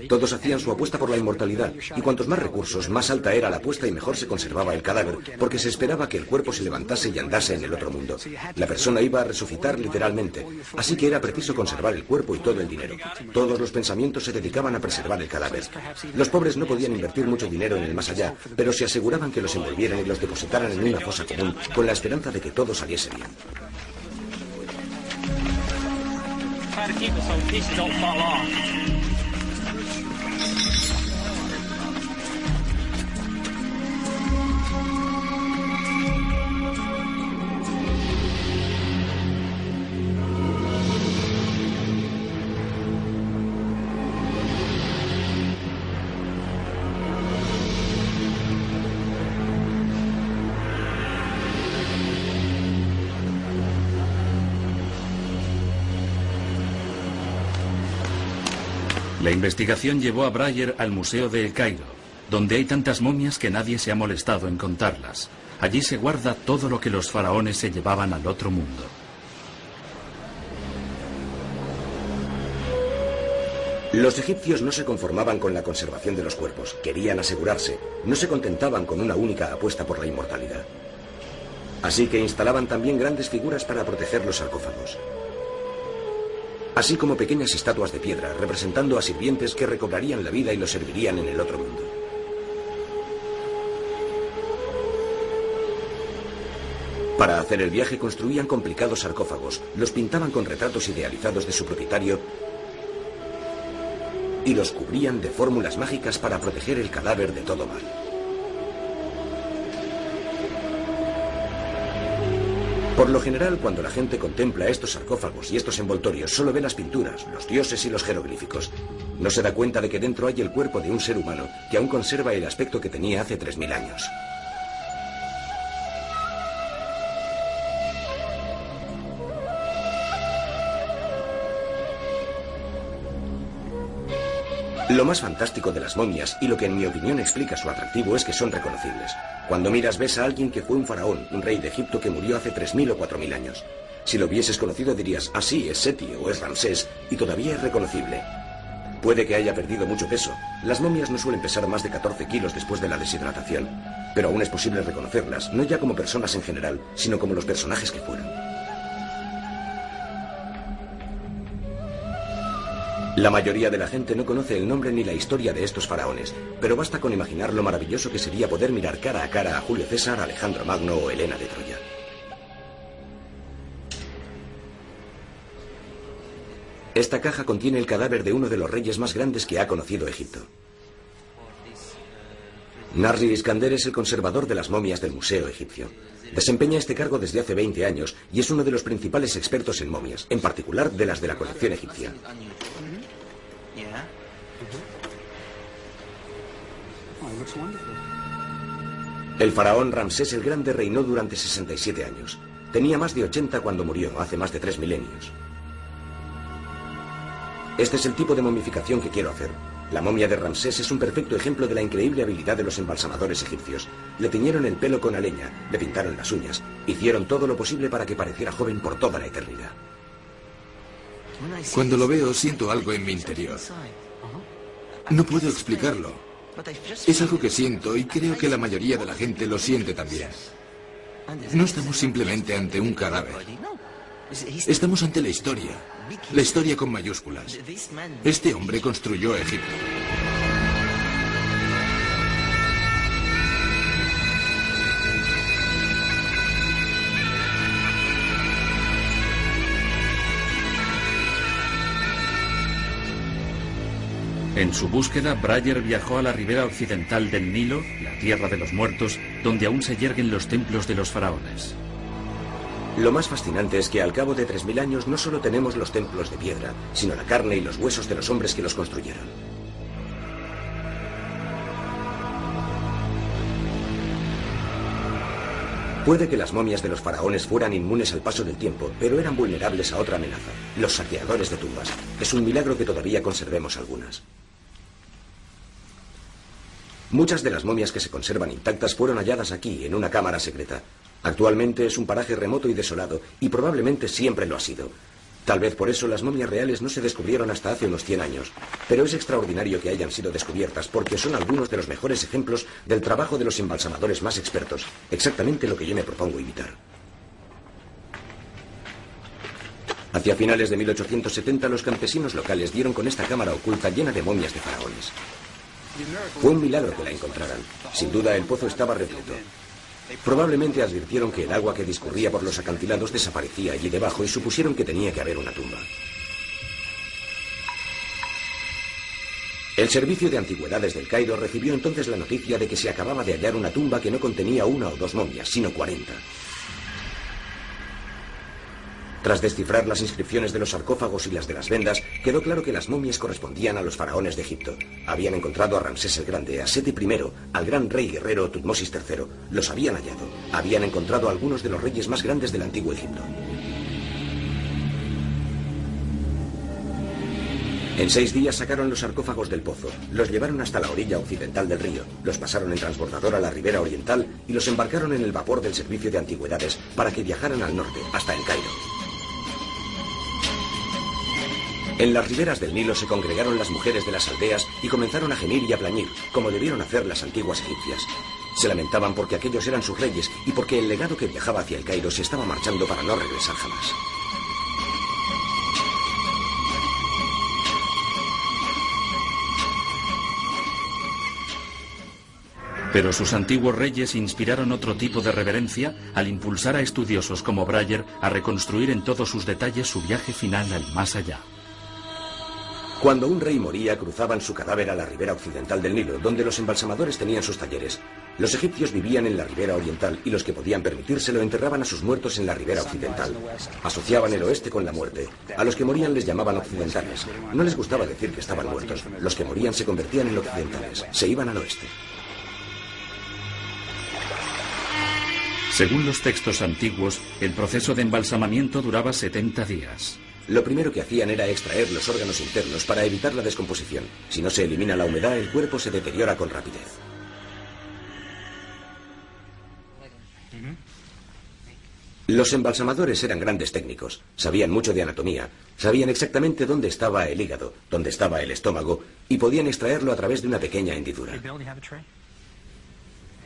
[SPEAKER 5] Todos hacían su apuesta por la inmortalidad, y cuantos más recursos, más alta era la apuesta y mejor se conservaba el cadáver, porque se esperaba que el cuerpo se levantase y andase en el otro mundo. La persona iba a resucitar literalmente, así que era preciso conservar el cuerpo y todo el dinero. Todos los pensamientos se dedicaban a preservar el cadáver. Los pobres no podían invertir mucho dinero en el más allá, pero se aseguraban que los envolvieran y los depositaran en una fosa común, con la esperanza de que todo saliese bien.
[SPEAKER 6] Try to keep it so pieces don't fall off.
[SPEAKER 1] Investigación llevó a Breyer al Museo de El Cairo, donde hay tantas momias que nadie se ha molestado en contarlas. Allí se guarda todo lo que los faraones se llevaban al otro mundo.
[SPEAKER 5] Los egipcios no se conformaban con la conservación de los cuerpos, querían asegurarse, no se contentaban con una única apuesta por la inmortalidad. Así que instalaban también grandes figuras para proteger los sarcófagos. Así como pequeñas estatuas de piedra representando a sirvientes que recobrarían la vida y lo servirían en el otro mundo. Para hacer el viaje construían complicados sarcófagos, los pintaban con retratos idealizados de su propietario y los cubrían de fórmulas mágicas para proteger el cadáver de todo mal. Por lo general, cuando la gente contempla estos sarcófagos y estos envoltorios, solo ve las pinturas, los dioses y los jeroglíficos. No se da cuenta de que dentro hay el cuerpo de un ser humano que aún conserva el aspecto que tenía hace 3.000 años. Lo más fantástico de las momias y lo que en mi opinión explica su atractivo es que son reconocibles. Cuando miras ves a alguien que fue un faraón, un rey de Egipto que murió hace 3.000 o 4.000 años. Si lo hubieses conocido dirías, así es Seti o es Ramsés y todavía es reconocible. Puede que haya perdido mucho peso. Las momias no suelen pesar más de 14 kilos después de la deshidratación. Pero aún es posible reconocerlas, no ya como personas en general, sino como los personajes que fueron. La mayoría de la gente no conoce el nombre ni la historia de estos faraones, pero basta con imaginar lo maravilloso que sería poder mirar cara a cara a Julio César, Alejandro Magno o Helena de Troya. Esta caja contiene el cadáver de uno de los reyes más grandes que ha conocido Egipto. Narri Iskander es el conservador de las momias del Museo Egipcio. Desempeña este cargo desde hace 20 años y es uno de los principales expertos en momias, en particular de las de la colección egipcia. El faraón Ramsés el Grande reinó durante 67 años. Tenía más de 80 cuando murió, hace más de tres milenios. Este es el tipo de momificación que quiero hacer. La momia de Ramsés es un perfecto ejemplo de la increíble habilidad de los embalsamadores egipcios. Le tiñeron el pelo con aleña, le pintaron las uñas, hicieron todo lo posible para que pareciera joven por toda la eternidad.
[SPEAKER 3] Cuando lo veo siento algo en mi interior. No puedo explicarlo. Es algo que siento y creo que la mayoría de la gente lo siente también. No estamos simplemente ante un cadáver. Estamos ante la historia. La historia con mayúsculas. Este hombre construyó Egipto.
[SPEAKER 1] En su búsqueda, Breyer viajó a la ribera occidental del Nilo, la tierra de los muertos, donde aún se yerguen los templos de los faraones.
[SPEAKER 5] Lo más fascinante es que al cabo de 3.000 años no solo tenemos los templos de piedra, sino la carne y los huesos de los hombres que los construyeron. Puede que las momias de los faraones fueran inmunes al paso del tiempo, pero eran vulnerables a otra amenaza, los saqueadores de tumbas. Es un milagro que todavía conservemos algunas. Muchas de las momias que se conservan intactas fueron halladas aquí, en una cámara secreta. Actualmente es un paraje remoto y desolado, y probablemente siempre lo ha sido. Tal vez por eso las momias reales no se descubrieron hasta hace unos 100 años, pero es extraordinario que hayan sido descubiertas porque son algunos de los mejores ejemplos del trabajo de los embalsamadores más expertos, exactamente lo que yo me propongo imitar. Hacia finales de 1870 los campesinos locales dieron con esta cámara oculta llena de momias de faraones. Fue un milagro que la encontraran. Sin duda el pozo estaba repleto. Probablemente advirtieron que el agua que discurría por los acantilados desaparecía allí debajo y supusieron que tenía que haber una tumba. El servicio de antigüedades del Cairo recibió entonces la noticia de que se acababa de hallar una tumba que no contenía una o dos momias, sino cuarenta. Tras descifrar las inscripciones de los sarcófagos y las de las vendas, quedó claro que las momias correspondían a los faraones de Egipto. Habían encontrado a Ramsés el Grande, a Seti I, al gran rey guerrero Tutmosis III. Los habían hallado. Habían encontrado a algunos de los reyes más grandes del antiguo Egipto. En seis días sacaron los sarcófagos del pozo, los llevaron hasta la orilla occidental del río, los pasaron en transbordador a la ribera oriental y los embarcaron en el vapor del servicio de antigüedades para que viajaran al norte, hasta el Cairo. En las riberas del Nilo se congregaron las mujeres de las aldeas y comenzaron a gemir y a plañir, como debieron hacer las antiguas egipcias. Se lamentaban porque aquellos eran sus reyes y porque el legado que viajaba hacia el Cairo se estaba marchando para no regresar jamás.
[SPEAKER 1] Pero sus antiguos reyes inspiraron otro tipo de reverencia al impulsar a estudiosos como Breyer a reconstruir en todos sus detalles su viaje final al más allá.
[SPEAKER 5] Cuando un rey moría, cruzaban su cadáver a la ribera occidental del Nilo, donde los embalsamadores tenían sus talleres. Los egipcios vivían en la ribera oriental y los que podían permitírselo enterraban a sus muertos en la ribera occidental. Asociaban el oeste con la muerte. A los que morían les llamaban occidentales. No les gustaba decir que estaban muertos. Los que morían se convertían en occidentales. Se iban al oeste.
[SPEAKER 1] Según los textos antiguos, el proceso de embalsamamiento duraba 70 días.
[SPEAKER 5] Lo primero que hacían era extraer los órganos internos para evitar la descomposición. Si no se elimina la humedad, el cuerpo se deteriora con rapidez. Los embalsamadores eran grandes técnicos, sabían mucho de anatomía, sabían exactamente dónde estaba el hígado, dónde estaba el estómago y podían extraerlo a través de una pequeña hendidura.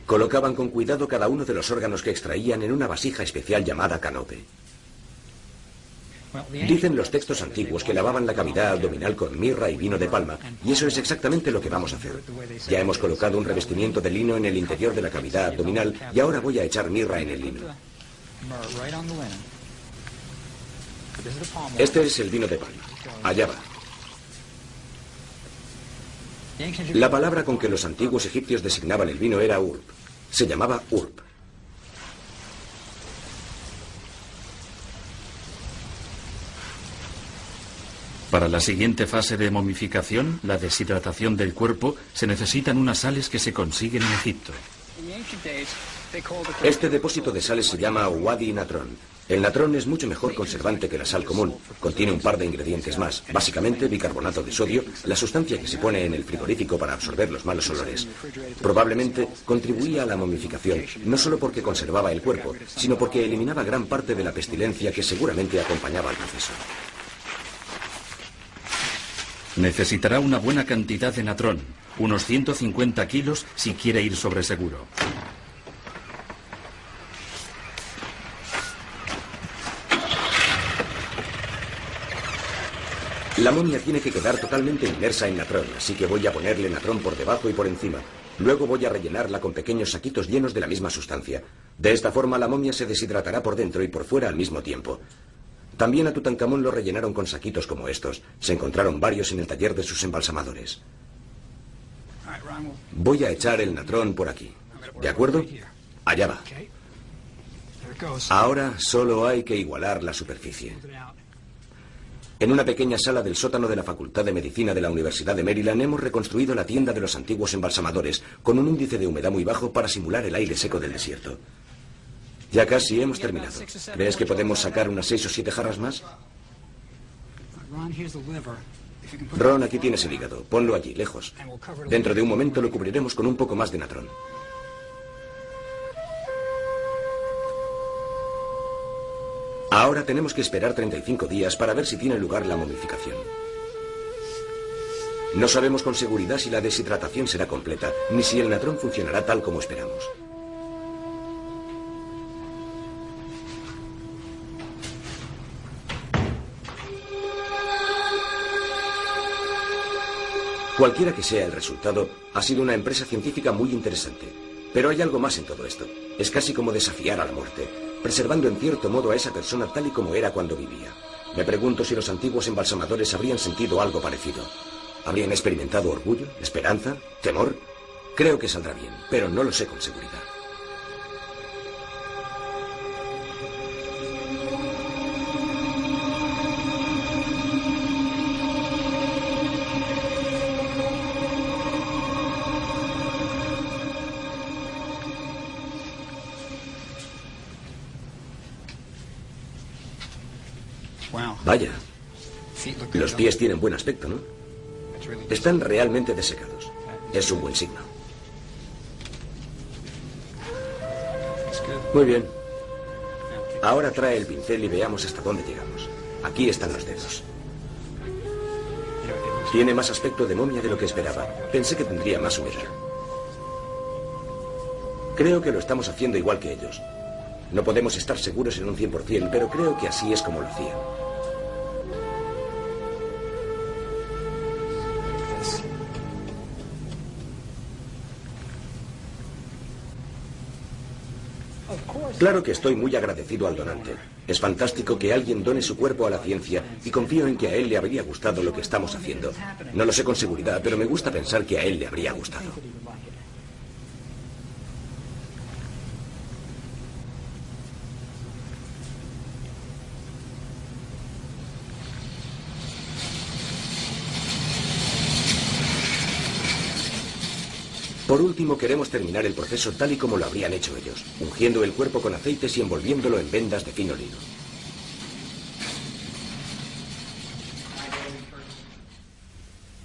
[SPEAKER 5] Colocaban con cuidado cada uno de los órganos que extraían en una vasija especial llamada canope. Dicen los textos antiguos que lavaban la cavidad abdominal con mirra y vino de palma, y eso es exactamente lo que vamos a hacer. Ya hemos colocado un revestimiento de lino en el interior de la cavidad abdominal y ahora voy a echar mirra en el lino. Este es el vino de palma. Allá va. La palabra con que los antiguos egipcios designaban el vino era urp. Se llamaba urp.
[SPEAKER 1] Para la siguiente fase de momificación, la deshidratación del cuerpo, se necesitan unas sales que se consiguen en Egipto.
[SPEAKER 5] Este depósito de sales se llama Wadi Natron. El natrón es mucho mejor conservante que la sal común. Contiene un par de ingredientes más, básicamente bicarbonato de sodio, la sustancia que se pone en el frigorífico para absorber los malos olores. Probablemente contribuía a la momificación, no solo porque conservaba el cuerpo, sino porque eliminaba gran parte de la pestilencia que seguramente acompañaba al proceso.
[SPEAKER 1] Necesitará una buena cantidad de natrón, unos 150 kilos si quiere ir sobre seguro.
[SPEAKER 5] La momia tiene que quedar totalmente inmersa en natrón, así que voy a ponerle natrón por debajo y por encima. Luego voy a rellenarla con pequeños saquitos llenos de la misma sustancia. De esta forma la momia se deshidratará por dentro y por fuera al mismo tiempo. También a Tutankamón lo rellenaron con saquitos como estos. Se encontraron varios en el taller de sus embalsamadores. Voy a echar el natrón por aquí. ¿De acuerdo? Allá va. Ahora solo hay que igualar la superficie. En una pequeña sala del sótano de la Facultad de Medicina de la Universidad de Maryland hemos reconstruido la tienda de los antiguos embalsamadores con un índice de humedad muy bajo para simular el aire seco del desierto. Ya casi hemos terminado. ¿Crees que podemos sacar unas seis o siete jarras más? Ron, aquí tienes el hígado. Ponlo allí, lejos. Dentro de un momento lo cubriremos con un poco más de natrón. Ahora tenemos que esperar 35 días para ver si tiene lugar la momificación. No sabemos con seguridad si la deshidratación será completa, ni si el natrón funcionará tal como esperamos. Cualquiera que sea el resultado, ha sido una empresa científica muy interesante. Pero hay algo más en todo esto. Es casi como desafiar a la muerte, preservando en cierto modo a esa persona tal y como era cuando vivía. Me pregunto si los antiguos embalsamadores habrían sentido algo parecido. ¿Habrían experimentado orgullo, esperanza, temor? Creo que saldrá bien, pero no lo sé con seguridad. Vaya. Los pies tienen buen aspecto, ¿no? Están realmente desecados. Es un buen signo. Muy bien. Ahora trae el pincel y veamos hasta dónde llegamos. Aquí están los dedos. Tiene más aspecto de momia de lo que esperaba. Pensé que tendría más humedad. Creo que lo estamos haciendo igual que ellos. No podemos estar seguros en un 100%, pero creo que así es como lo hacían. Claro que estoy muy agradecido al donante. Es fantástico que alguien done su cuerpo a la ciencia y confío en que a él le habría gustado lo que estamos haciendo. No lo sé con seguridad, pero me gusta pensar que a él le habría gustado. Por último, queremos terminar el proceso tal y como lo habrían hecho ellos, ungiendo el cuerpo con aceites y envolviéndolo en vendas de fino lino.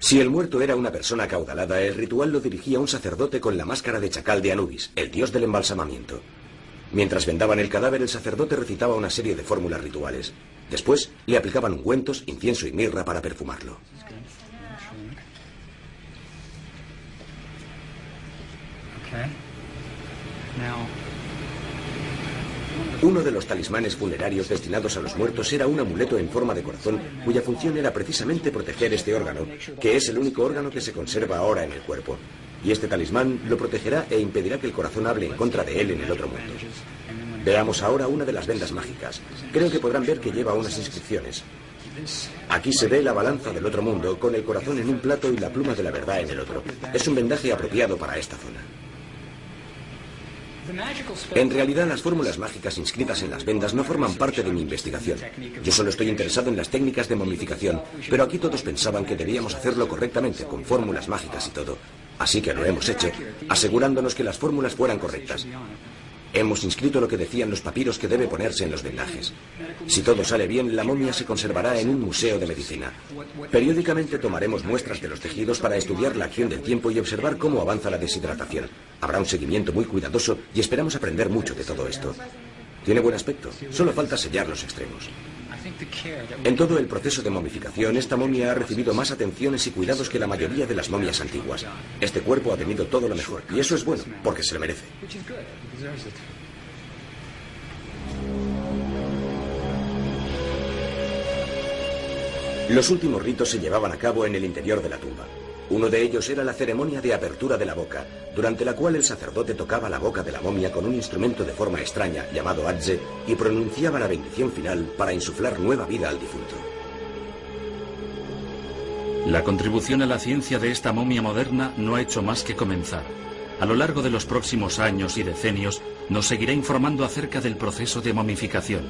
[SPEAKER 5] Si el muerto era una persona caudalada, el ritual lo dirigía un sacerdote con la máscara de chacal de Anubis, el dios del embalsamamiento. Mientras vendaban el cadáver, el sacerdote recitaba una serie de fórmulas rituales. Después, le aplicaban ungüentos, incienso y mirra para perfumarlo. Uno de los talismanes funerarios destinados a los muertos era un amuleto en forma de corazón cuya función era precisamente proteger este órgano, que es el único órgano que se conserva ahora en el cuerpo. Y este talismán lo protegerá e impedirá que el corazón hable en contra de él en el otro mundo. Veamos ahora una de las vendas mágicas. Creo que podrán ver que lleva unas inscripciones. Aquí se ve la balanza del otro mundo con el corazón en un plato y la pluma de la verdad en el otro. Es un vendaje apropiado para esta zona. En realidad las fórmulas mágicas inscritas en las vendas no forman parte de mi investigación. Yo solo estoy interesado en las técnicas de momificación, pero aquí todos pensaban que debíamos hacerlo correctamente, con fórmulas mágicas y todo. Así que lo hemos hecho, asegurándonos que las fórmulas fueran correctas. Hemos inscrito lo que decían los papiros que debe ponerse en los vendajes. Si todo sale bien, la momia se conservará en un museo de medicina. Periódicamente tomaremos muestras de los tejidos para estudiar la acción del tiempo y observar cómo avanza la deshidratación. Habrá un seguimiento muy cuidadoso y esperamos aprender mucho de todo esto. Tiene buen aspecto, solo falta sellar los extremos. En todo el proceso de momificación, esta momia ha recibido más atenciones y cuidados que la mayoría de las momias antiguas. Este cuerpo ha tenido todo lo mejor, y eso es bueno, porque se lo merece. Los últimos ritos se llevaban a cabo en el interior de la tumba. Uno de ellos era la ceremonia de apertura de la boca, durante la cual el sacerdote tocaba la boca de la momia con un instrumento de forma extraña llamado adze y pronunciaba la bendición final para insuflar nueva vida al difunto.
[SPEAKER 1] La contribución a la ciencia de esta momia moderna no ha hecho más que comenzar. A lo largo de los próximos años y decenios nos seguirá informando acerca del proceso de momificación.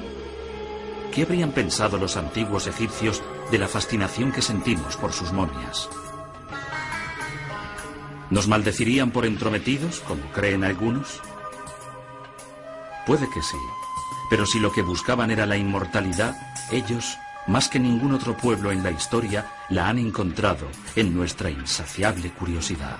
[SPEAKER 1] ¿Qué habrían pensado los antiguos egipcios de la fascinación que sentimos por sus momias? ¿Nos maldecirían por entrometidos, como creen algunos? Puede que sí, pero si lo que buscaban era la inmortalidad, ellos, más que ningún otro pueblo en la historia, la han encontrado en nuestra insaciable curiosidad.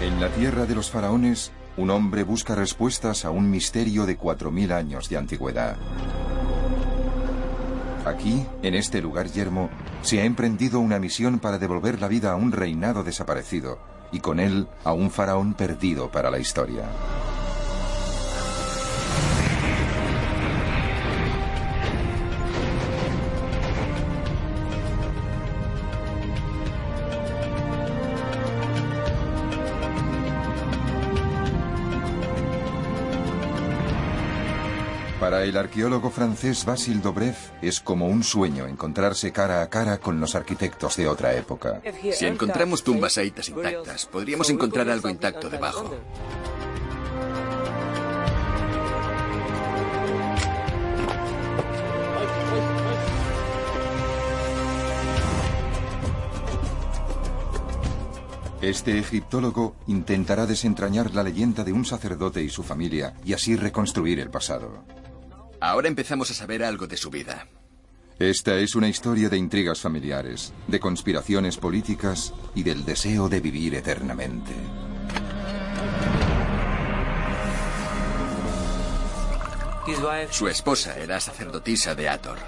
[SPEAKER 8] En la tierra de los faraones, un hombre busca respuestas a un misterio de 4.000 años de antigüedad. Aquí, en este lugar yermo, se ha emprendido una misión para devolver la vida a un reinado desaparecido y con él a un faraón perdido para la historia. Para el arqueólogo francés Basile Dobrev es como un sueño encontrarse cara a cara con los arquitectos de otra época.
[SPEAKER 9] Si encontramos tumbas saitas intactas, podríamos encontrar algo intacto debajo.
[SPEAKER 8] Este egiptólogo intentará desentrañar la leyenda de un sacerdote y su familia y así reconstruir el pasado.
[SPEAKER 9] Ahora empezamos a saber algo de su vida.
[SPEAKER 8] Esta es una historia de intrigas familiares, de conspiraciones políticas y del deseo de vivir eternamente.
[SPEAKER 9] Su esposa era sacerdotisa de Ator.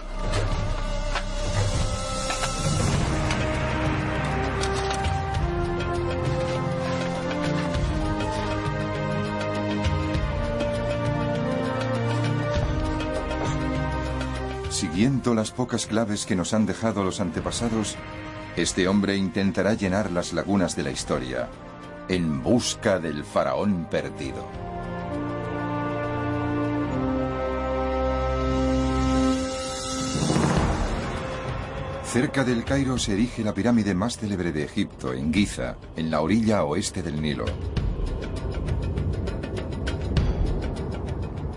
[SPEAKER 8] Siguiendo las pocas claves que nos han dejado los antepasados, este hombre intentará llenar las lagunas de la historia en busca del faraón perdido. Cerca del Cairo se erige la pirámide más célebre de Egipto, en Giza, en la orilla oeste del Nilo.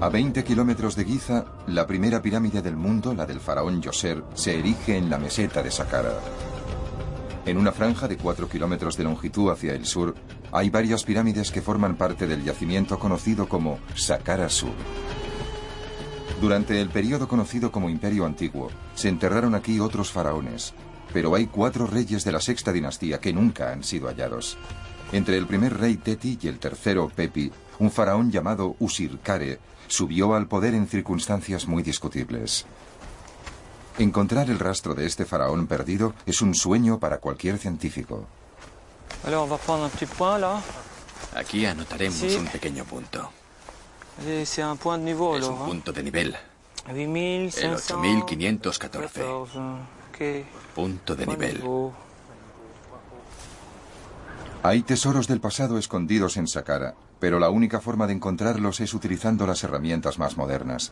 [SPEAKER 8] A 20 kilómetros de Giza, la primera pirámide del mundo, la del faraón Yoser, se erige en la meseta de Saqqara. En una franja de 4 kilómetros de longitud hacia el sur, hay varias pirámides que forman parte del yacimiento conocido como Saqqara Sur. Durante el periodo conocido como Imperio Antiguo, se enterraron aquí otros faraones, pero hay cuatro reyes de la sexta dinastía que nunca han sido hallados. Entre el primer rey Teti y el tercero Pepi, un faraón llamado Usirkare subió al poder en circunstancias muy discutibles. Encontrar el rastro de este faraón perdido es un sueño para cualquier científico.
[SPEAKER 9] Aquí anotaremos un pequeño punto.
[SPEAKER 6] Es un
[SPEAKER 9] punto de nivel. El 8514. Punto de nivel.
[SPEAKER 8] Hay tesoros del pasado escondidos en Saqqara, pero la única forma de encontrarlos es utilizando las herramientas más modernas.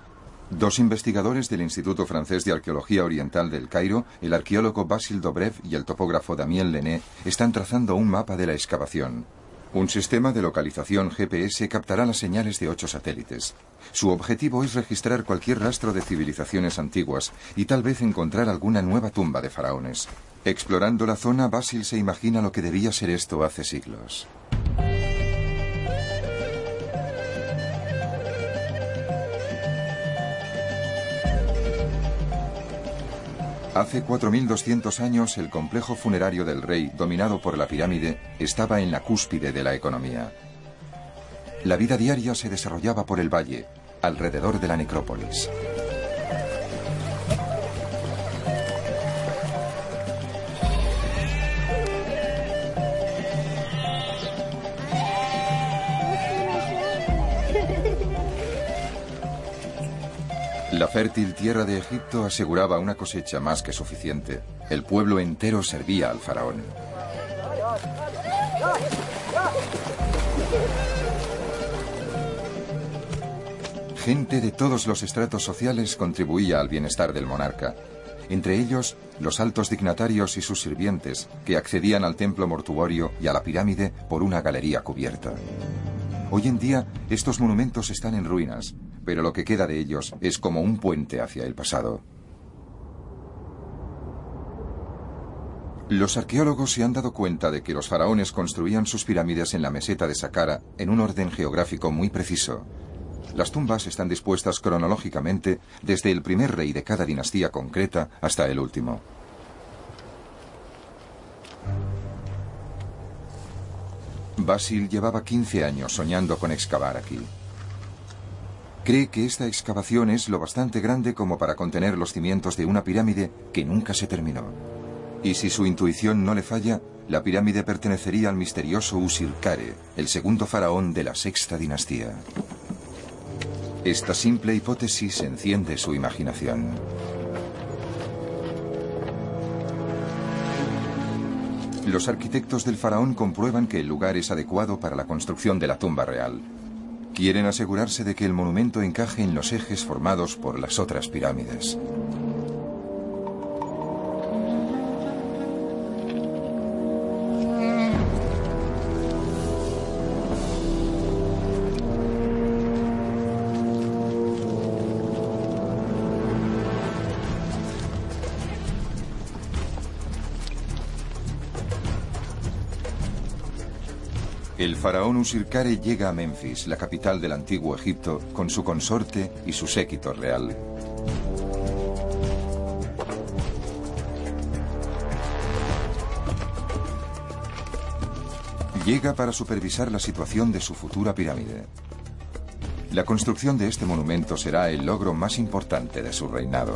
[SPEAKER 8] Dos investigadores del Instituto Francés de Arqueología Oriental del Cairo, el arqueólogo Basile Dobrev y el topógrafo Damien Lené, están trazando un mapa de la excavación. Un sistema de localización GPS captará las señales de ocho satélites. Su objetivo es registrar cualquier rastro de civilizaciones antiguas y tal vez encontrar alguna nueva tumba de faraones. Explorando la zona, Basil se imagina lo que debía ser esto hace siglos. Hace 4.200 años el complejo funerario del rey, dominado por la pirámide, estaba en la cúspide de la economía. La vida diaria se desarrollaba por el valle, alrededor de la necrópolis. La fértil tierra de Egipto aseguraba una cosecha más que suficiente. El pueblo entero servía al faraón. Gente de todos los estratos sociales contribuía al bienestar del monarca. Entre ellos, los altos dignatarios y sus sirvientes, que accedían al templo mortuorio y a la pirámide por una galería cubierta. Hoy en día, estos monumentos están en ruinas, pero lo que queda de ellos es como un puente hacia el pasado. Los arqueólogos se han dado cuenta de que los faraones construían sus pirámides en la meseta de Saqqara en un orden geográfico muy preciso. Las tumbas están dispuestas cronológicamente desde el primer rey de cada dinastía concreta hasta el último. Basil llevaba 15 años soñando con excavar aquí. Cree que esta excavación es lo bastante grande como para contener los cimientos de una pirámide que nunca se terminó. Y si su intuición no le falla, la pirámide pertenecería al misterioso Usilkare, el segundo faraón de la sexta dinastía. Esta simple hipótesis enciende su imaginación. Los arquitectos del faraón comprueban que el lugar es adecuado para la construcción de la tumba real. Quieren asegurarse de que el monumento encaje en los ejes formados por las otras pirámides. Faraón Usirkare llega a Memphis, la capital del antiguo Egipto, con su consorte y su séquito real. Llega para supervisar la situación de su futura pirámide. La construcción de este monumento será el logro más importante de su reinado.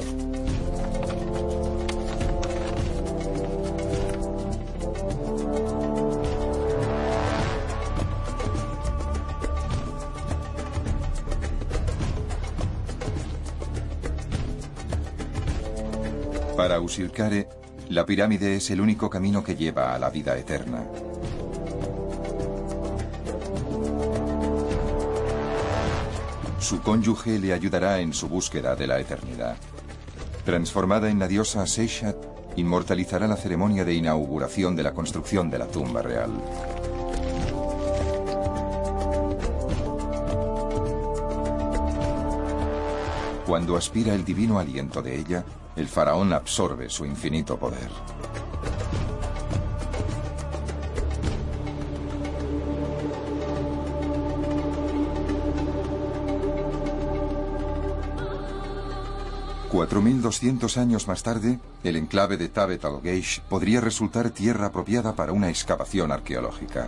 [SPEAKER 8] La pirámide es el único camino que lleva a la vida eterna. Su cónyuge le ayudará en su búsqueda de la eternidad. Transformada en la diosa Seishat, inmortalizará la ceremonia de inauguración de la construcción de la tumba real. Cuando aspira el divino aliento de ella, el faraón absorbe su infinito poder. Cuatro mil doscientos años más tarde, el enclave de Tabet al-Geish podría resultar tierra apropiada para una excavación arqueológica.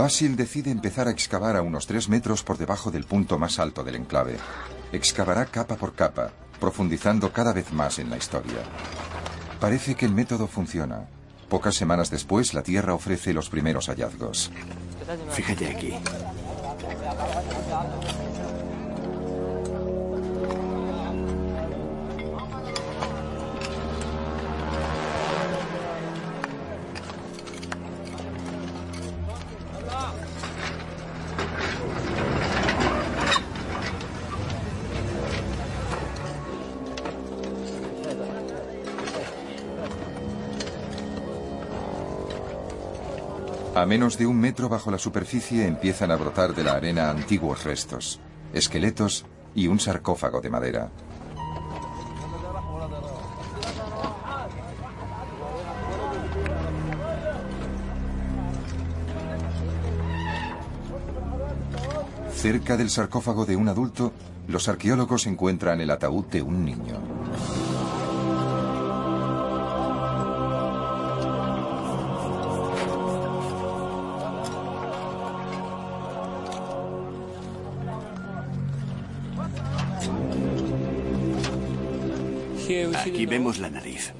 [SPEAKER 8] Basil decide empezar a excavar a unos tres metros por debajo del punto más alto del enclave. Excavará capa por capa, profundizando cada vez más en la historia. Parece que el método funciona. Pocas semanas después, la Tierra ofrece los primeros hallazgos.
[SPEAKER 9] Fíjate aquí.
[SPEAKER 8] Menos de un metro bajo la superficie empiezan a brotar de la arena antiguos restos, esqueletos y un sarcófago de madera. Cerca del sarcófago de un adulto, los arqueólogos encuentran el ataúd de un niño.
[SPEAKER 9] Aquí vemos la nariz.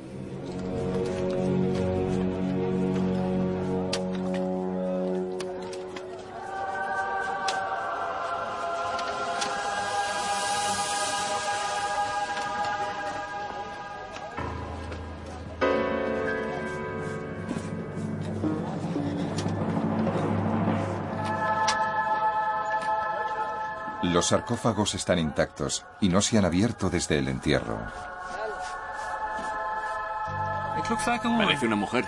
[SPEAKER 8] Los sarcófagos están intactos y no se han abierto desde el entierro.
[SPEAKER 9] Parece una mujer.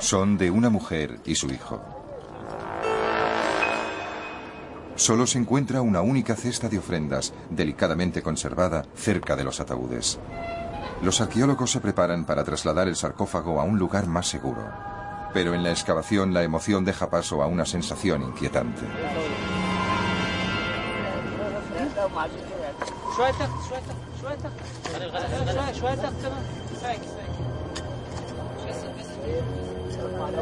[SPEAKER 8] Son de una mujer y su hijo. Solo se encuentra una única cesta de ofrendas, delicadamente conservada, cerca de los ataúdes. Los arqueólogos se preparan para trasladar el sarcófago a un lugar más seguro. Pero en la excavación la emoción deja paso a una sensación inquietante.
[SPEAKER 10] واحد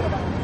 [SPEAKER 10] يا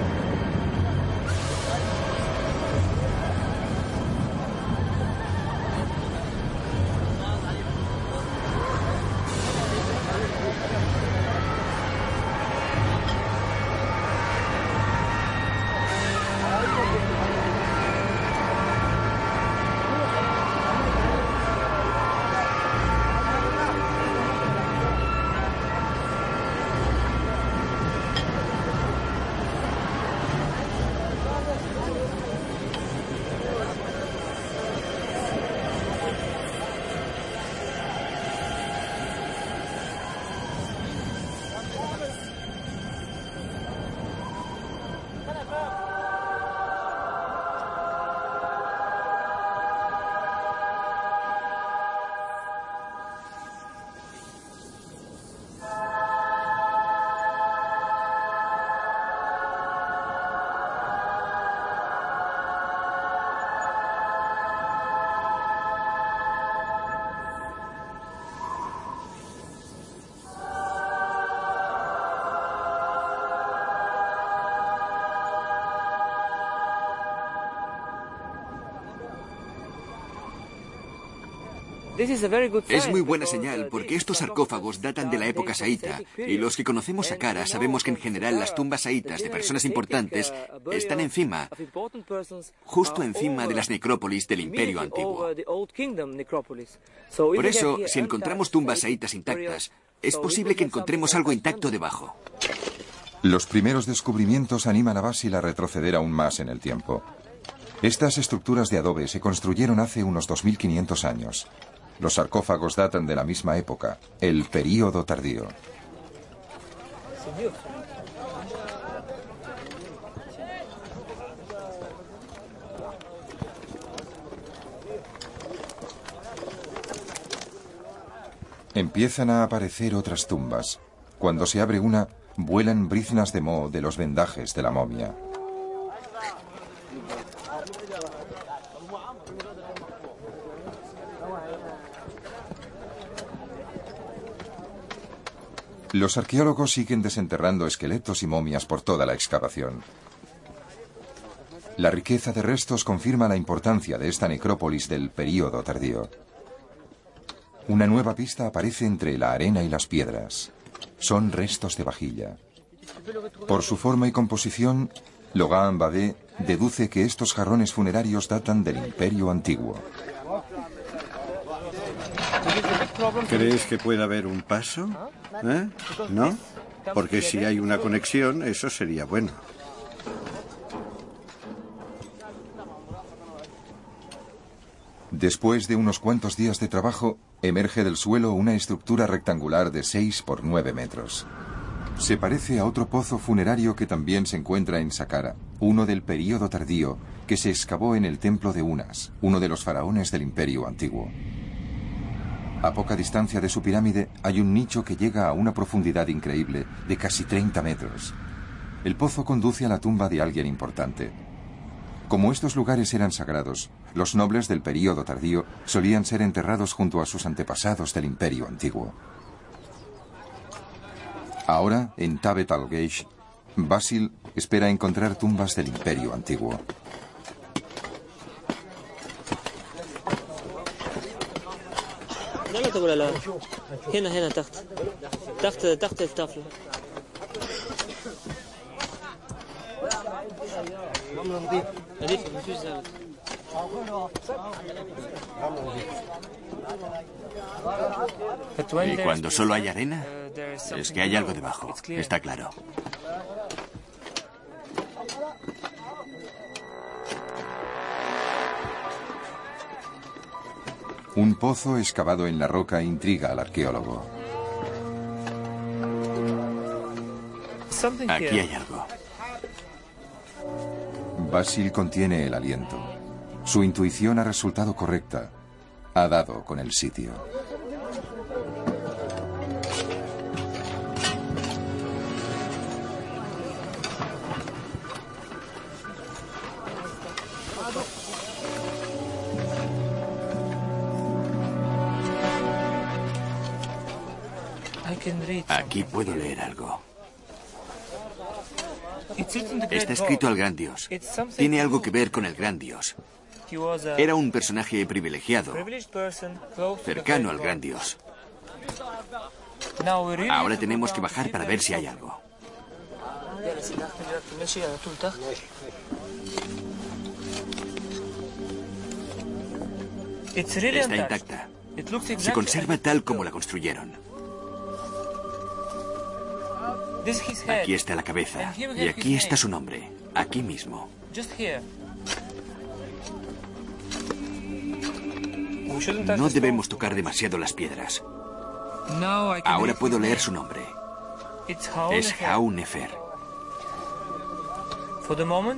[SPEAKER 9] Es muy buena señal porque estos sarcófagos datan de la época saíta y los que conocemos Saqqara sabemos que en general las tumbas saítas de personas importantes están encima, justo encima de las necrópolis del Imperio Antiguo. Por eso, si encontramos tumbas saítas intactas, es posible que encontremos algo intacto debajo.
[SPEAKER 8] Los primeros descubrimientos animan a Basil a retroceder aún más en el tiempo. Estas estructuras de adobe se construyeron hace unos 2500 años. Los sarcófagos datan de la misma época, el período tardío. Empiezan a aparecer otras tumbas. Cuando se abre una, vuelan briznas de moho de los vendajes de la momia. Los arqueólogos siguen desenterrando esqueletos y momias por toda la excavación. La riqueza de restos confirma la importancia de esta necrópolis del período tardío. Una nueva pista aparece entre la arena y las piedras. Son restos de vajilla. Por su forma y composición, Logan Babé deduce que estos jarrones funerarios datan del Imperio Antiguo.
[SPEAKER 11] ¿Crees que puede haber un paso? ¿Eh? ¿No? Porque si hay una conexión, eso sería bueno.
[SPEAKER 8] Después de unos cuantos días de trabajo, emerge del suelo una estructura rectangular de 6 por 9 metros. Se parece a otro pozo funerario que también se encuentra en Saqqara, uno del período tardío, que se excavó en el templo de Unas, uno de los faraones del imperio antiguo. A poca distancia de su pirámide hay un nicho que llega a una profundidad increíble de casi 30 metros. El pozo conduce a la tumba de alguien importante. Como estos lugares eran sagrados, los nobles del período tardío solían ser enterrados junto a sus antepasados del imperio antiguo. Ahora, en Tabet al-Geish, Basil espera encontrar tumbas del imperio antiguo.
[SPEAKER 12] لا لا تقول لا هنا هنا تحت تحت تحت الطفل نظيف مفيش زلط
[SPEAKER 9] Y cuando solo hay arena, es que hay algo debajo. Está claro.
[SPEAKER 8] Un pozo excavado en la roca intriga al arqueólogo.
[SPEAKER 9] Aquí hay algo.
[SPEAKER 8] Basil contiene el aliento. Su intuición ha resultado correcta. Ha dado con el sitio.
[SPEAKER 9] Aquí puedo leer algo. Está escrito al gran dios. Tiene algo que ver con el gran dios. Era un personaje privilegiado, cercano al gran dios. Ahora tenemos que bajar para ver si hay algo. Está intacta. Se conserva tal como la construyeron. Aquí está la cabeza y aquí está su nombre, aquí mismo. No debemos tocar demasiado las piedras. Ahora puedo leer su nombre. Es Nefer.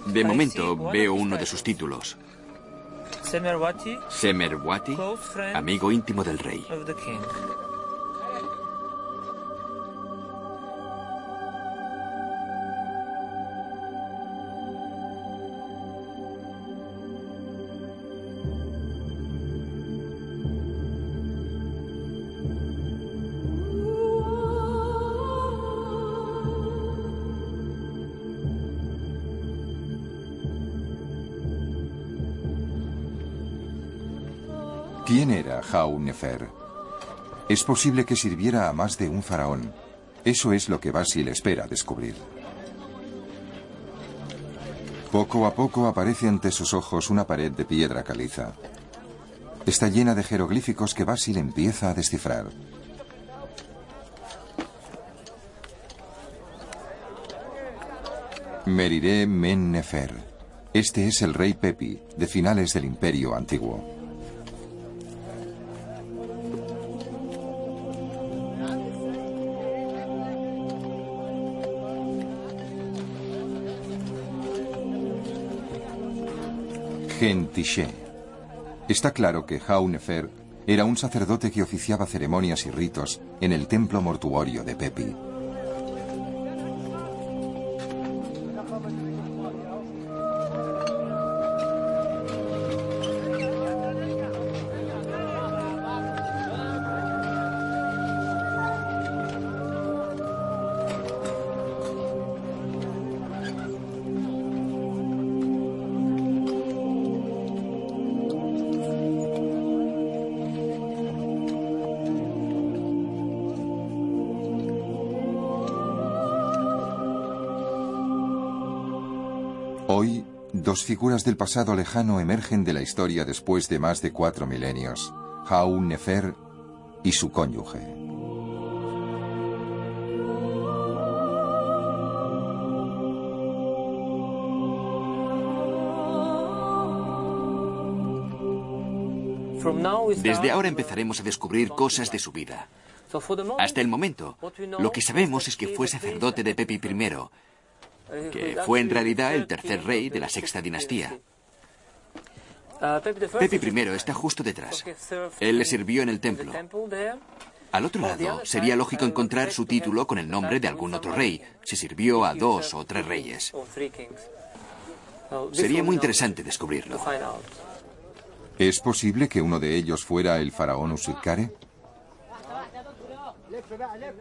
[SPEAKER 9] De momento veo uno de sus títulos. Semerwati, amigo íntimo del rey.
[SPEAKER 8] Es posible que sirviera a más de un faraón. Eso es lo que Basil espera descubrir. Poco a poco aparece ante sus ojos una pared de piedra caliza. Está llena de jeroglíficos que Basil empieza a descifrar. Meriré Men Nefer. Este es el rey Pepi, de finales del Imperio Antiguo. Está claro que Nefer era un sacerdote que oficiaba ceremonias y ritos en el templo mortuorio de Pepi. Figuras del pasado lejano emergen de la historia después de más de cuatro milenios. Haun Nefer y su cónyuge.
[SPEAKER 9] Desde ahora empezaremos a descubrir cosas de su vida. Hasta el momento, lo que sabemos es que fue sacerdote de Pepi I que fue en realidad el tercer rey de la sexta dinastía. Pepi I está justo detrás. Él le sirvió en el templo. Al otro lado, sería lógico encontrar su título con el nombre de algún otro rey, si sirvió a dos o tres reyes. Sería muy interesante descubrirlo.
[SPEAKER 8] ¿Es posible que uno de ellos fuera el faraón Usilkare?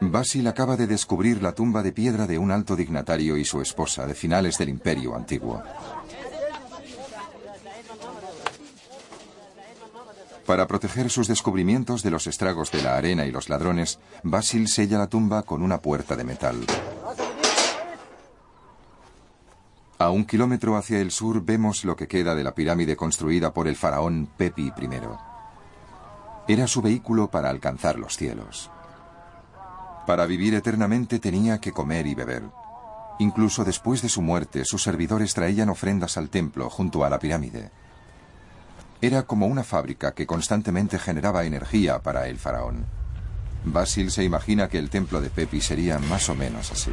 [SPEAKER 8] Basil acaba de descubrir la tumba de piedra de un alto dignatario y su esposa de finales del Imperio Antiguo. Para proteger sus descubrimientos de los estragos de la arena y los ladrones, Basil sella la tumba con una puerta de metal. A un kilómetro hacia el sur vemos lo que queda de la pirámide construida por el faraón Pepi I. Era su vehículo para alcanzar los cielos. Para vivir eternamente tenía que comer y beber. Incluso después de su muerte, sus servidores traían ofrendas al templo junto a la pirámide. Era como una fábrica que constantemente generaba energía para el faraón. Basil se imagina que el templo de Pepi sería más o menos así.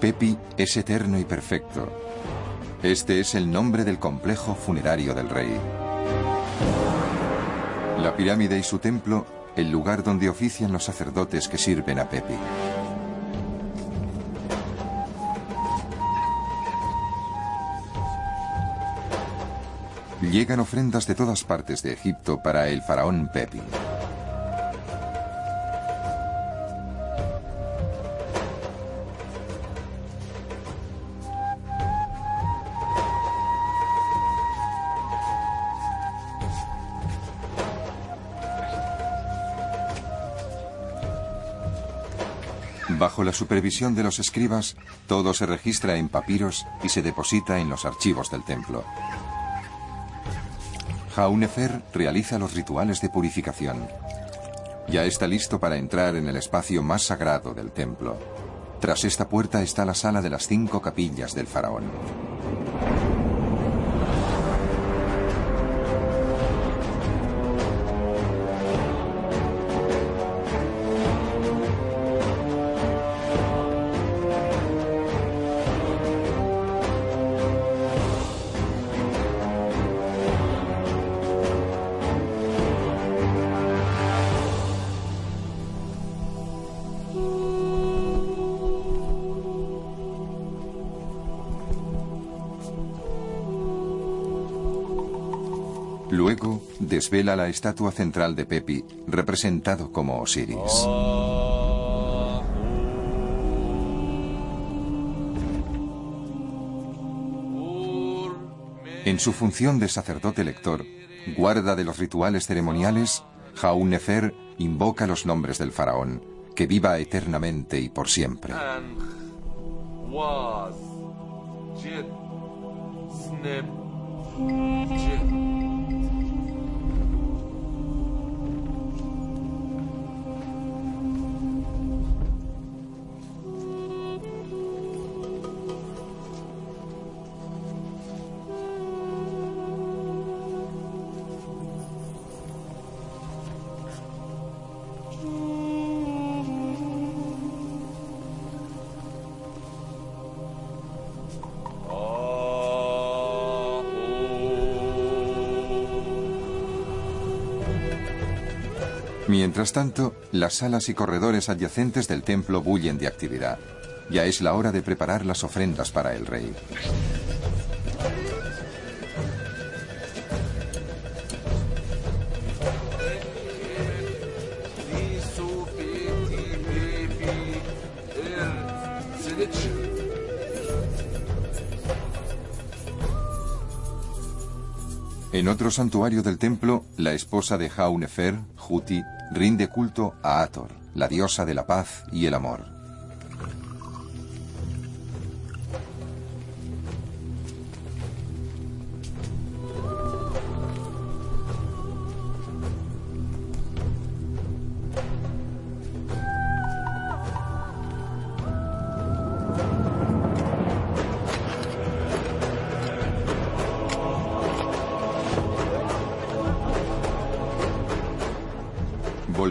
[SPEAKER 8] Pepi es eterno y perfecto. Este es el nombre del complejo funerario del rey. La pirámide y su templo, el lugar donde ofician los sacerdotes que sirven a Pepi. Llegan ofrendas de todas partes de Egipto para el faraón Pepi. Supervisión de los escribas, todo se registra en papiros y se deposita en los archivos del templo. Jaunefer realiza los rituales de purificación. Ya está listo para entrar en el espacio más sagrado del templo. Tras esta puerta está la sala de las cinco capillas del faraón. Desvela la estatua central de Pepi, representado como Osiris. En su función de sacerdote lector, guarda de los rituales ceremoniales, Jaun Nefer invoca los nombres del faraón, que viva eternamente y por siempre. Mientras tanto, las salas y corredores adyacentes del templo bullen de actividad. Ya es la hora de preparar las ofrendas para el rey. En otro santuario del templo, la esposa de Jaunefer, Juti, rinde culto a Ator, la diosa de la paz y el amor.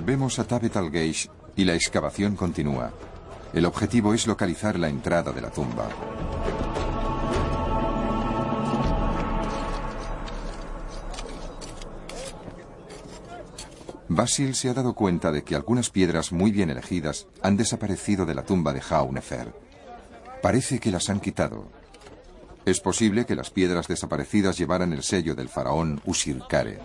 [SPEAKER 8] Volvemos a Tabet al-Geish y la excavación continúa. El objetivo es localizar la entrada de la tumba. Basil se ha dado cuenta de que algunas piedras muy bien elegidas han desaparecido de la tumba de Jaunefer. Parece que las han quitado. Es posible que las piedras desaparecidas llevaran el sello del faraón Usirkare.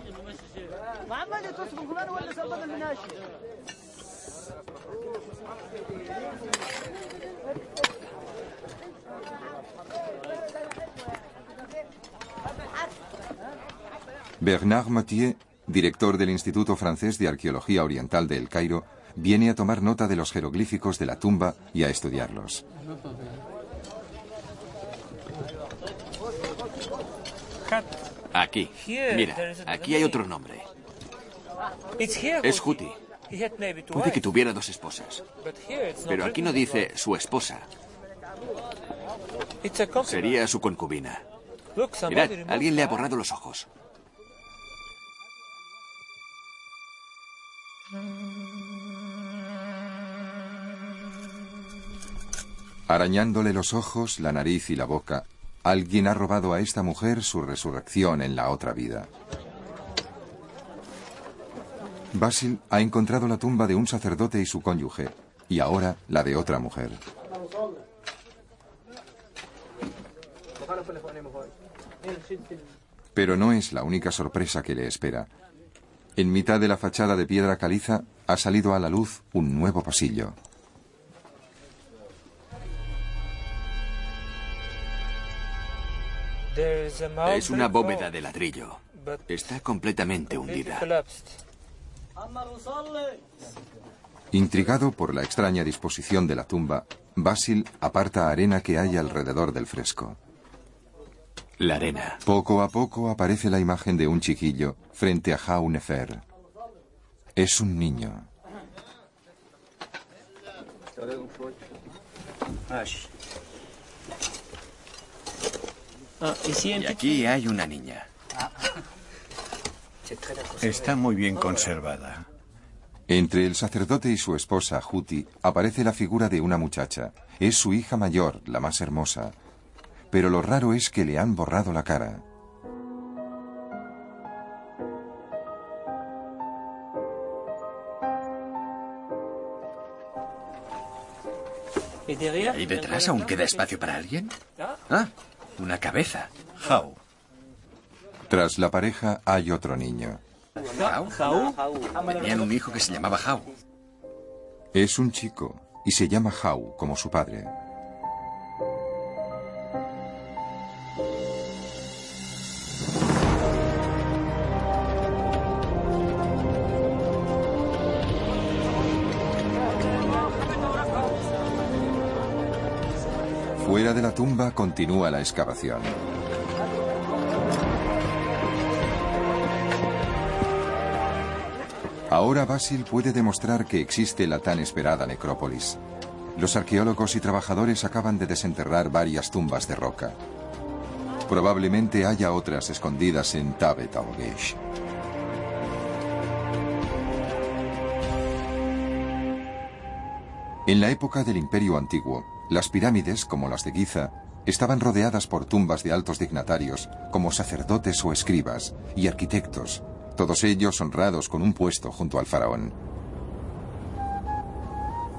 [SPEAKER 8] Bernard Mathieu, director del Instituto Francés de Arqueología Oriental de El Cairo, viene a tomar nota de los jeroglíficos de la tumba y a estudiarlos.
[SPEAKER 9] Aquí. Mira, aquí hay otro nombre. Es Juti. Puede que tuviera dos esposas. Pero aquí no dice su esposa. Sería su concubina. Mirad, alguien le ha borrado los ojos.
[SPEAKER 8] Arañándole los ojos, la nariz y la boca, alguien ha robado a esta mujer su resurrección en la otra vida. Basil ha encontrado la tumba de un sacerdote y su cónyuge, y ahora la de otra mujer. Pero no es la única sorpresa que le espera. En mitad de la fachada de piedra caliza ha salido a la luz un nuevo pasillo.
[SPEAKER 9] Es una bóveda de ladrillo. Está completamente hundida.
[SPEAKER 8] Intrigado por la extraña disposición de la tumba, Basil aparta arena que hay alrededor del fresco.
[SPEAKER 9] La arena.
[SPEAKER 8] Poco a poco aparece la imagen de un chiquillo frente a Jaunefer. Es un niño.
[SPEAKER 9] Y aquí hay una niña.
[SPEAKER 11] Está muy bien conservada.
[SPEAKER 8] Entre el sacerdote y su esposa, Juti, aparece la figura de una muchacha. Es su hija mayor, la más hermosa. Pero lo raro es que le han borrado la cara.
[SPEAKER 9] ¿Y detrás aún queda espacio para alguien? Ah, una cabeza.
[SPEAKER 11] How.
[SPEAKER 8] Tras la pareja hay otro niño.
[SPEAKER 9] Tenían un hijo que se llamaba How.
[SPEAKER 8] Es un chico y se llama How como su padre. Fuera de la tumba continúa la excavación. Ahora Basil puede demostrar que existe la tan esperada necrópolis. Los arqueólogos y trabajadores acaban de desenterrar varias tumbas de roca. Probablemente haya otras escondidas en Tabet al-Gesh. En la época del Imperio Antiguo, las pirámides, como las de Giza, estaban rodeadas por tumbas de altos dignatarios, como sacerdotes o escribas, y arquitectos, todos ellos honrados con un puesto junto al faraón.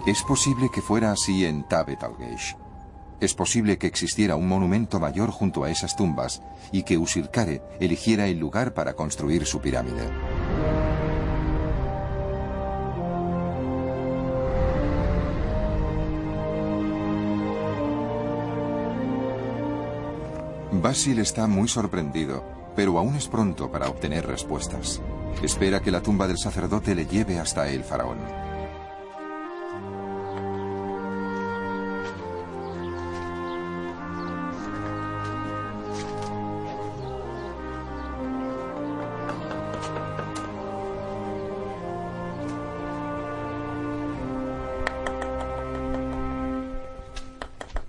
[SPEAKER 8] Es posible que fuera así en Tabet al-Gesh. Es posible que existiera un monumento mayor junto a esas tumbas y que Usirkare eligiera el lugar para construir su pirámide. Basil está muy sorprendido, pero aún es pronto para obtener respuestas. Espera que la tumba del sacerdote le lleve hasta el faraón.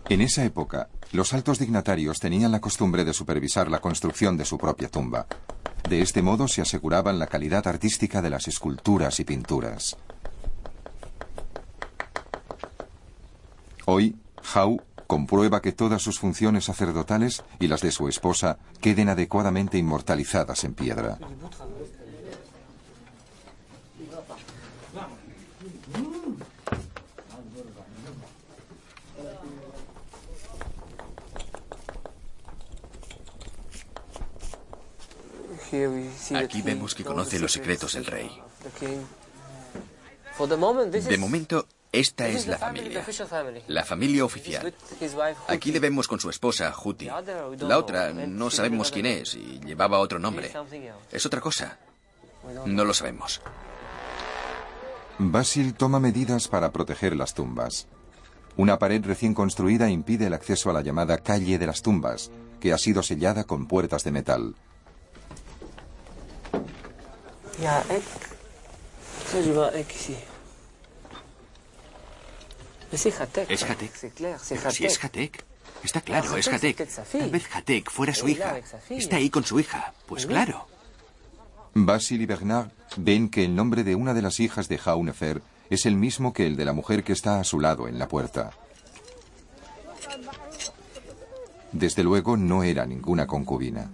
[SPEAKER 8] En esa época, los altos dignatarios tenían la costumbre de supervisar la construcción de su propia tumba. De este modo se aseguraban la calidad artística de las esculturas y pinturas. Hoy, Hau comprueba que todas sus funciones sacerdotales y las de su esposa queden adecuadamente inmortalizadas en piedra.
[SPEAKER 9] Que conoce los secretos del rey.
[SPEAKER 12] De
[SPEAKER 9] De momento, esta es la familia. La familia oficial. Aquí le vemos con su esposa, Juti. La otra, no sabemos quién es y llevaba otro nombre. Es otra cosa. No lo sabemos.
[SPEAKER 8] Basil toma medidas para proteger las tumbas. Una pared recién construida impide el acceso a la llamada calle de las tumbas, que ha sido sellada con puertas de metal.
[SPEAKER 12] Ja, ik. Ça, je vois ik ici. Mais c'est Hatek.
[SPEAKER 9] Es Hatek.
[SPEAKER 12] C'est clair, c'est
[SPEAKER 9] Pero si es
[SPEAKER 12] Hatek.
[SPEAKER 9] Está claro, es
[SPEAKER 12] Hatek.
[SPEAKER 9] Tal vez Hatek fuera su hija. Está ahí con su hija. Pues claro.
[SPEAKER 8] Basil y Bernard ven que el nombre de una de las hijas de Jaunefer es el mismo que el de la mujer que está a su lado en la puerta. Desde luego no era ninguna concubina.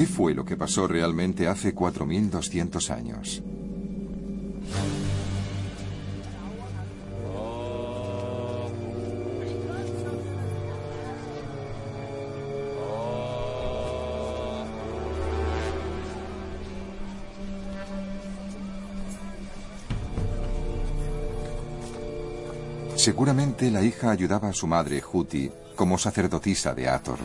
[SPEAKER 8] ¿Qué fue lo que pasó realmente hace 4.200 años? Seguramente la hija ayudaba a su madre, Huti, como sacerdotisa de Ator.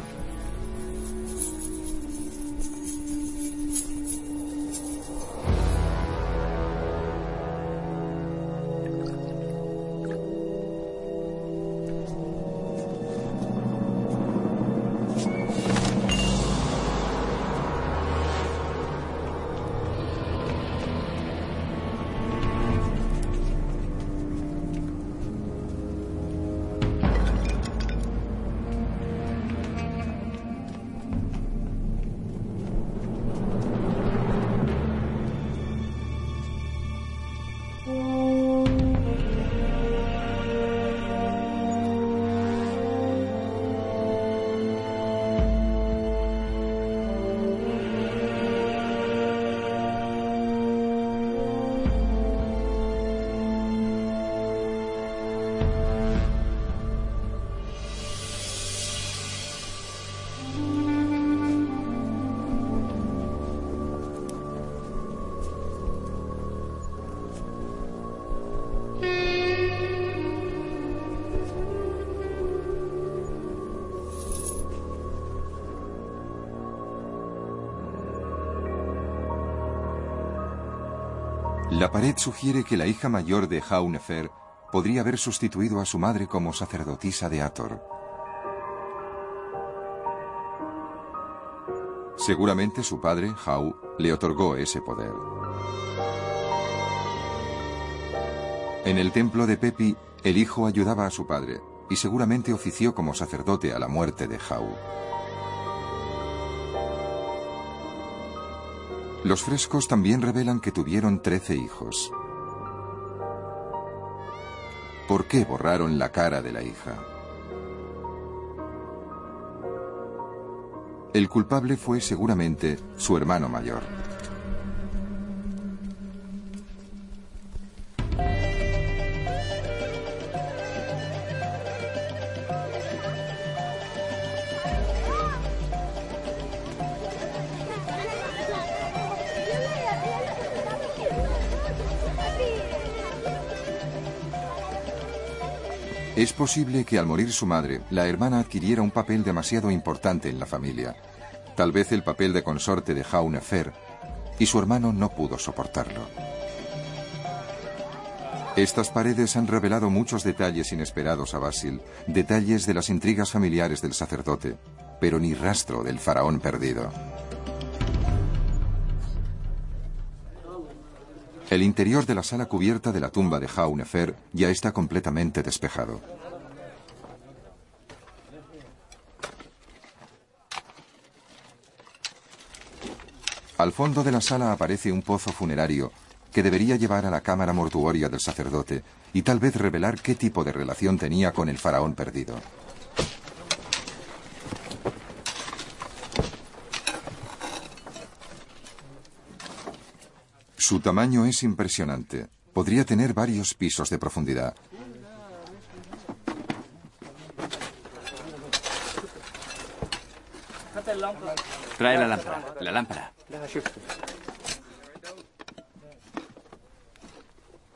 [SPEAKER 8] Sugiere que la hija mayor de Jaunefer podría haber sustituido a su madre como sacerdotisa de Ator. Seguramente su padre, Jau, le otorgó ese poder. En el templo de Pepi, el hijo ayudaba a su padre y seguramente ofició como sacerdote a la muerte de Jau. Los frescos también revelan que tuvieron trece hijos. ¿Por qué borraron la cara de la hija? El culpable fue seguramente su hermano mayor. Es posible que al morir su madre, la hermana adquiriera un papel demasiado importante en la familia. Tal vez el papel de consorte de Jaunefer, y su hermano no pudo soportarlo. Estas paredes han revelado muchos detalles inesperados a Basil, detalles de las intrigas familiares del sacerdote, pero ni rastro del faraón perdido. El interior de la sala cubierta de la tumba de Jaunefer ya está completamente despejado. Al fondo de la sala aparece un pozo funerario que debería llevar a la cámara mortuoria del sacerdote y tal vez revelar qué tipo de relación tenía con el faraón perdido. Su tamaño es impresionante. Podría tener varios pisos de profundidad.
[SPEAKER 9] Trae la lámpara. La lámpara.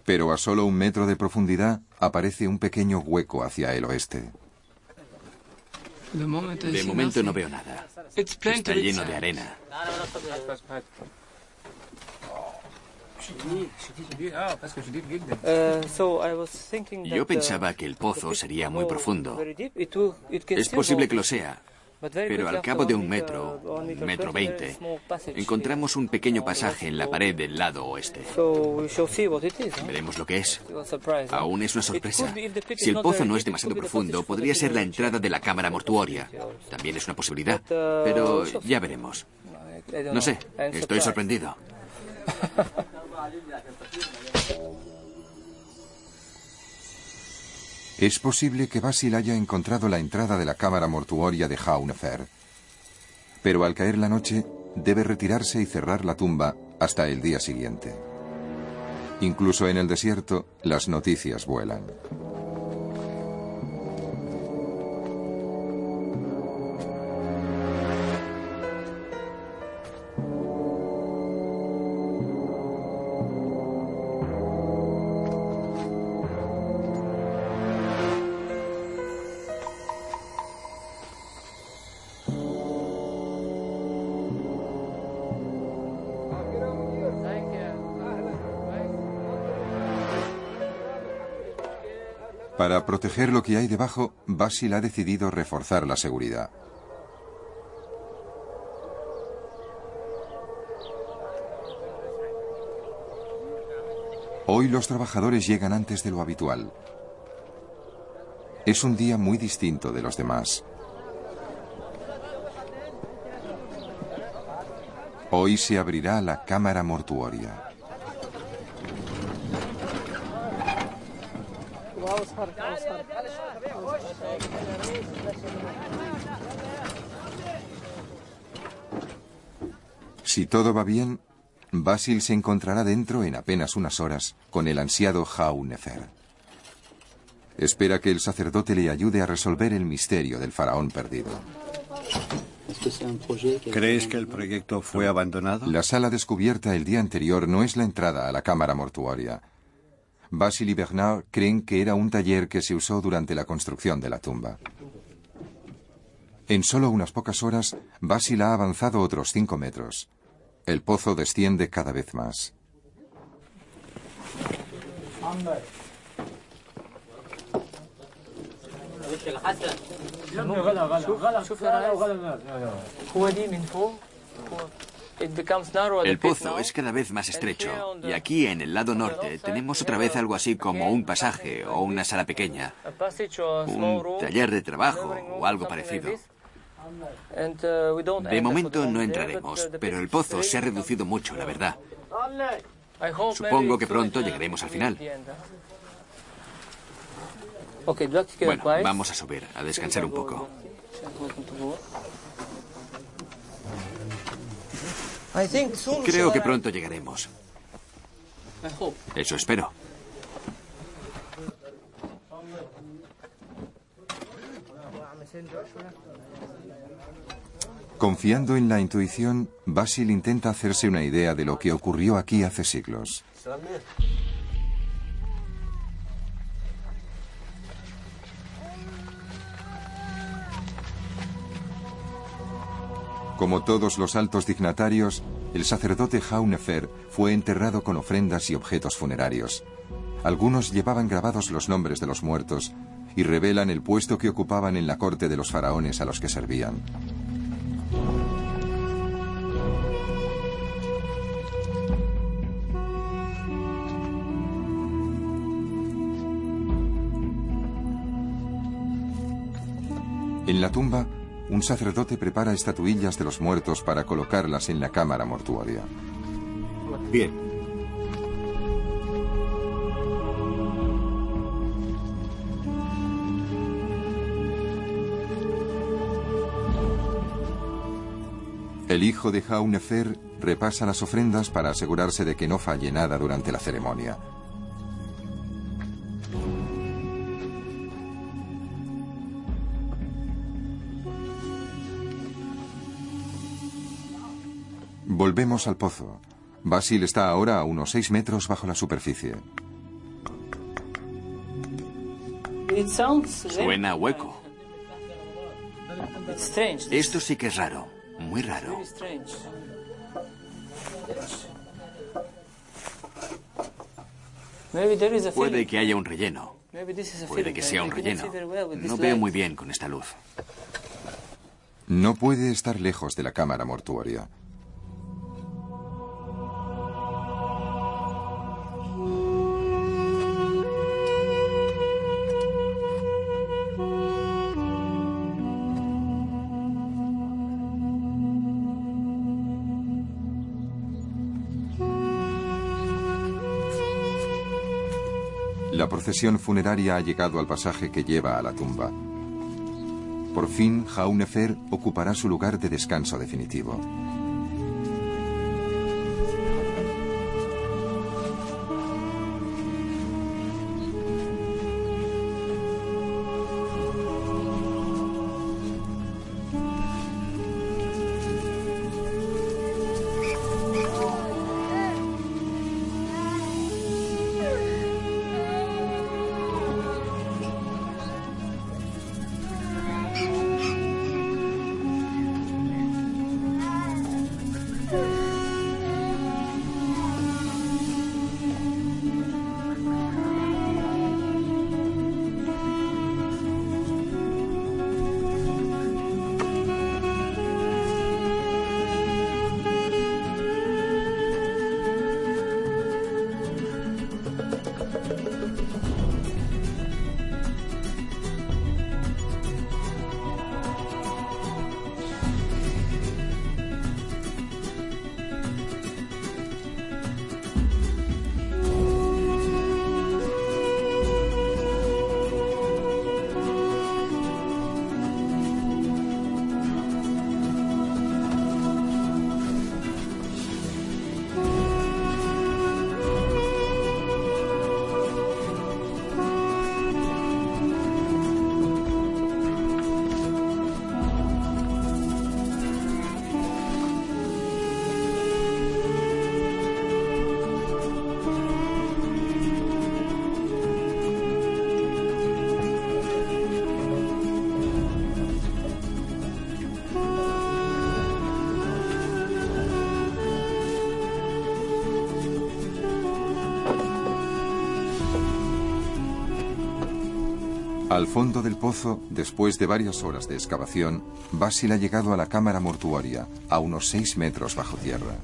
[SPEAKER 8] Pero a solo un metro de profundidad aparece un pequeño hueco hacia el oeste.
[SPEAKER 9] De momento no veo nada. Está lleno de arena. Yo pensaba que el pozo sería muy profundo. Es posible que lo sea, pero al cabo de un metro, un metro veinte, encontramos un pequeño pasaje en la pared del lado oeste. Veremos lo que es. Aún es una sorpresa. Si el pozo no es demasiado profundo, podría ser la entrada de la cámara mortuoria. También es una posibilidad, pero ya veremos. No sé, estoy sorprendido. (laughs)
[SPEAKER 8] Es posible que Basil haya encontrado la entrada de la cámara mortuoria de Jaunefer. Pero al caer la noche, debe retirarse y cerrar la tumba hasta el día siguiente. Incluso en el desierto, las noticias vuelan. Proteger lo que hay debajo, Basil ha decidido reforzar la seguridad. Hoy los trabajadores llegan antes de lo habitual. Es un día muy distinto de los demás. Hoy se abrirá la cámara mortuoria. Si todo va bien, Basil se encontrará dentro en apenas unas horas con el ansiado Jaunefer. Espera que el sacerdote le ayude a resolver el misterio del faraón perdido.
[SPEAKER 11] ¿Crees que el proyecto fue abandonado?
[SPEAKER 8] La sala descubierta el día anterior no es la entrada a la cámara mortuoria. Basil y Bernard creen que era un taller que se usó durante la construcción de la tumba. En solo unas pocas horas, Basil ha avanzado otros cinco metros. El pozo desciende cada vez más.
[SPEAKER 9] El pozo es cada vez más estrecho y aquí en el lado norte tenemos otra vez algo así como un pasaje o una sala pequeña, un taller de trabajo o algo parecido. De momento no entraremos, pero el pozo se ha reducido mucho, la verdad. Supongo que pronto llegaremos al final. Bueno, vamos a subir, a descansar un poco. Creo que pronto llegaremos. Eso espero.
[SPEAKER 8] Confiando en la intuición, Basil intenta hacerse una idea de lo que ocurrió aquí hace siglos. Como todos los altos dignatarios, el sacerdote Jaunefer fue enterrado con ofrendas y objetos funerarios. Algunos llevaban grabados los nombres de los muertos y revelan el puesto que ocupaban en la corte de los faraones a los que servían. En la tumba, un sacerdote prepara estatuillas de los muertos para colocarlas en la cámara mortuoria.
[SPEAKER 11] Bien.
[SPEAKER 8] El hijo de Jaunefer repasa las ofrendas para asegurarse de que no falle nada durante la ceremonia. Volvemos al pozo. Basil está ahora a unos 6 metros bajo la superficie.
[SPEAKER 9] Suena hueco. Esto sí que es raro, muy raro. Puede que haya un relleno. Puede que sea un relleno. No veo muy bien con esta luz.
[SPEAKER 8] No puede estar lejos de la cámara mortuoria. La procesión funeraria ha llegado al pasaje que lleva a la tumba. Por fin, Jaunefer ocupará su lugar de descanso definitivo. Fondo del pozo, después de varias horas de excavación, Basil ha llegado a la cámara mortuoria, a unos 6 metros bajo tierra.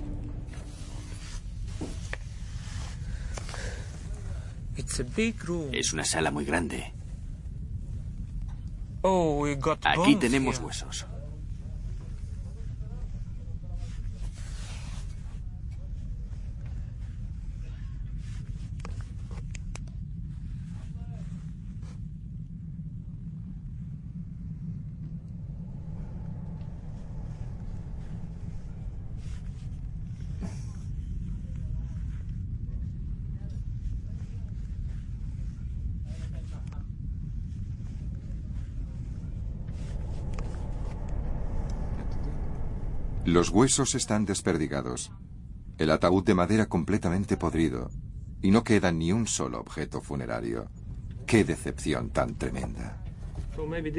[SPEAKER 9] Es una sala muy grande.
[SPEAKER 12] Oh,
[SPEAKER 9] Aquí tenemos huesos.
[SPEAKER 8] Los huesos están desperdigados. El ataúd de madera completamente podrido. Y no queda ni un solo objeto funerario. ¡Qué decepción tan tremenda!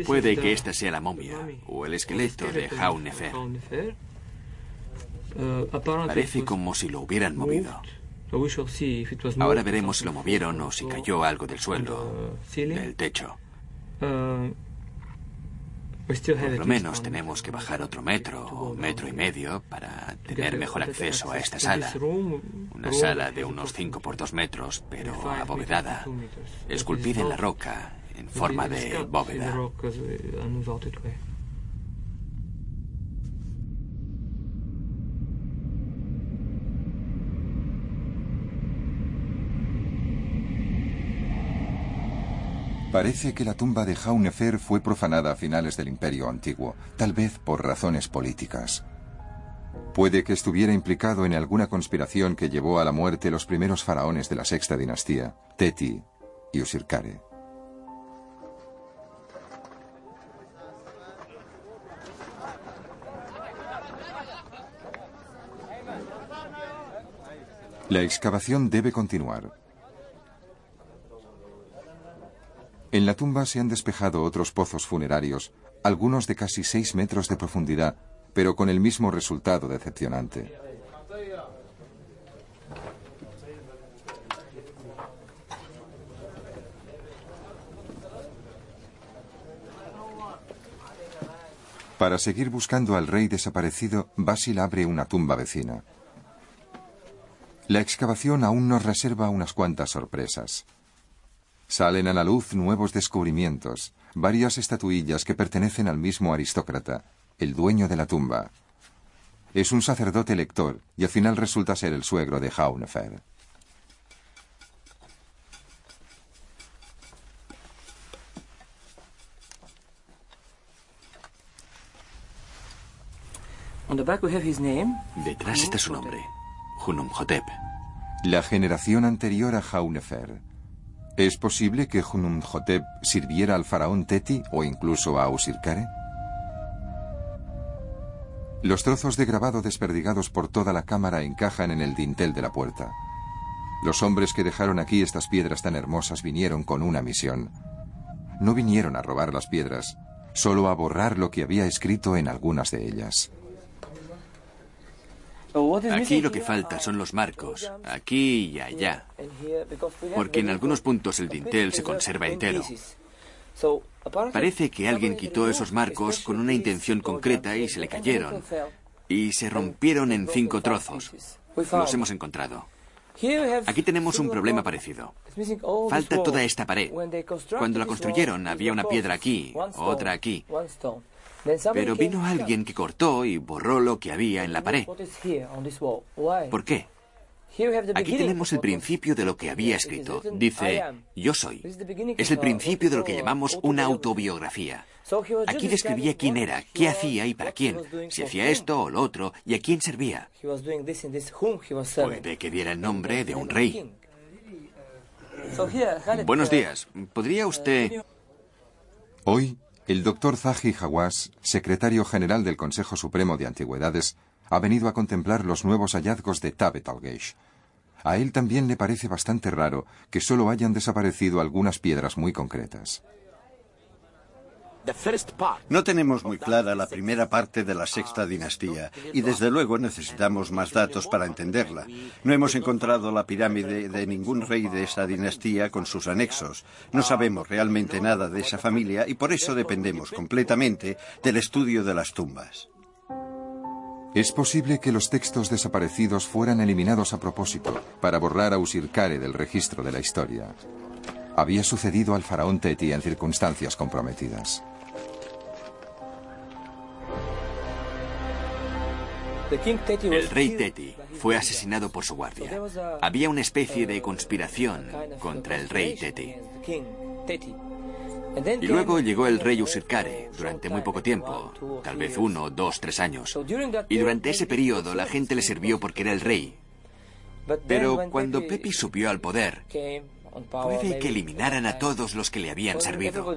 [SPEAKER 9] Puede que esta sea la momia o el esqueleto de Jaunefer. Parece como si lo hubieran movido. Ahora veremos si lo movieron o si cayó algo del suelo, del techo. Por lo menos tenemos que bajar otro metro o metro y medio para tener mejor acceso a esta sala. Una sala de unos 5 por 2 metros, pero abovedada, esculpida en la roca en forma de bóveda.
[SPEAKER 8] Parece que la tumba de Jaunefer fue profanada a finales del Imperio Antiguo, tal vez por razones políticas. Puede que estuviera implicado en alguna conspiración que llevó a la muerte los primeros faraones de la sexta dinastía, Teti y Usirkare. La excavación debe continuar. En la tumba se han despejado otros pozos funerarios, algunos de casi 6 metros de profundidad, pero con el mismo resultado decepcionante. Para seguir buscando al rey desaparecido, Basil abre una tumba vecina. La excavación aún nos reserva unas cuantas sorpresas. Salen a la luz nuevos descubrimientos, varias estatuillas que pertenecen al mismo aristócrata, el dueño de la tumba. Es un sacerdote lector y al final resulta ser el suegro de Haunefer.
[SPEAKER 9] Detrás está su nombre, Hunumhotep.
[SPEAKER 8] La generación anterior a Haunefer. ¿Es posible que Hunumhotep sirviera al faraón Teti o incluso a Usirkare? Los trozos de grabado desperdigados por toda la cámara encajan en el dintel de la puerta. Los hombres que dejaron aquí estas piedras tan hermosas vinieron con una misión. No vinieron a robar las piedras, solo a borrar lo que había escrito en algunas de ellas.
[SPEAKER 9] Aquí lo que falta son los marcos, aquí y allá, porque en algunos puntos el dintel se conserva entero. Parece que alguien quitó esos marcos con una intención concreta y se le cayeron, y se rompieron en cinco trozos. Los hemos encontrado. Aquí tenemos un problema parecido. Falta toda esta pared. Cuando la construyeron había una piedra aquí, otra aquí. Pero vino alguien que cortó y borró lo que había en la pared. ¿Por qué? Aquí tenemos el principio de lo que había escrito. Dice, yo soy. Es el principio de lo que llamamos una autobiografía. Aquí describía quién era, qué hacía y para quién, si hacía esto o lo otro y a quién servía. Puede que diera el nombre de un rey. Buenos días. ¿Podría usted...
[SPEAKER 8] Hoy, el doctor Zahi Hawass, secretario general del Consejo Supremo de Antigüedades, ha venido a contemplar los nuevos hallazgos de Tabet al-Geish. A él también le parece bastante raro que solo hayan desaparecido algunas piedras muy concretas.
[SPEAKER 11] No tenemos muy clara la primera parte de la sexta dinastía y desde luego necesitamos más datos para entenderla. No hemos encontrado la pirámide de ningún rey de esa dinastía con sus anexos. No sabemos realmente nada de esa familia y por eso dependemos completamente del estudio de las tumbas.
[SPEAKER 8] Es posible que los textos desaparecidos fueran eliminados a propósito para borrar a Usirkare del registro de la historia. Había sucedido al faraón Teti en circunstancias comprometidas.
[SPEAKER 9] El rey Teti fue asesinado por su guardia. Había una especie de conspiración contra el rey Teti. Y luego llegó el rey Usirkare durante muy poco tiempo, tal vez uno, dos, tres años. Y durante ese periodo la gente le sirvió porque era el rey. Pero cuando Pepi subió al poder, puede que eliminaran a todos los que le habían servido.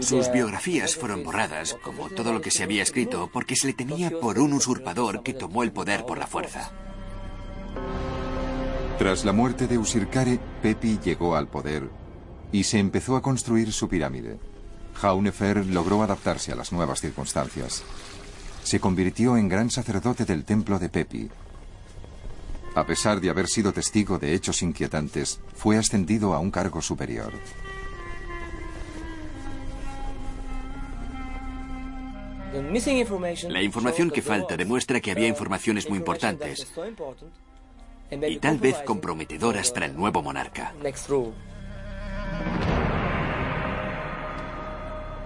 [SPEAKER 9] Sus biografías fueron borradas, como todo lo que se había escrito, porque se le tenía por un usurpador que tomó el poder por la fuerza.
[SPEAKER 8] Tras la muerte de Usirkare, Pepi llegó al poder y se empezó a construir su pirámide. Jaunefer logró adaptarse a las nuevas circunstancias. Se convirtió en gran sacerdote del templo de Pepi. A pesar de haber sido testigo de hechos inquietantes, fue ascendido a un cargo superior.
[SPEAKER 9] La información que falta demuestra que había informaciones muy importantes y tal vez comprometedoras para el nuevo monarca.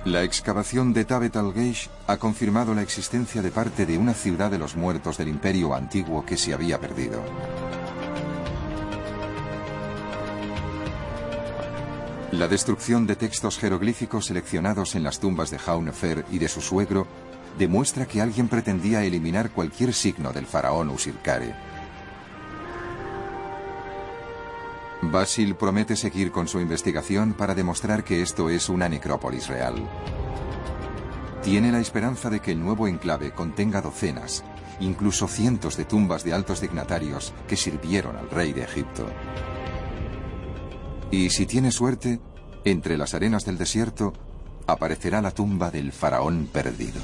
[SPEAKER 8] La excavación de Tabet al-Geish ha confirmado la existencia de parte de una ciudad de los muertos del imperio antiguo que se había perdido. La destrucción de textos jeroglíficos seleccionados en las tumbas de Jaunefer y de su suegro demuestra que alguien pretendía eliminar cualquier signo del faraón Usirkare. Basil promete seguir con su investigación para demostrar que esto es una necrópolis real. Tiene la esperanza de que el nuevo enclave contenga docenas, incluso cientos de tumbas de altos dignatarios que sirvieron al rey de Egipto. Y si tiene suerte, entre las arenas del desierto aparecerá la tumba del faraón perdido.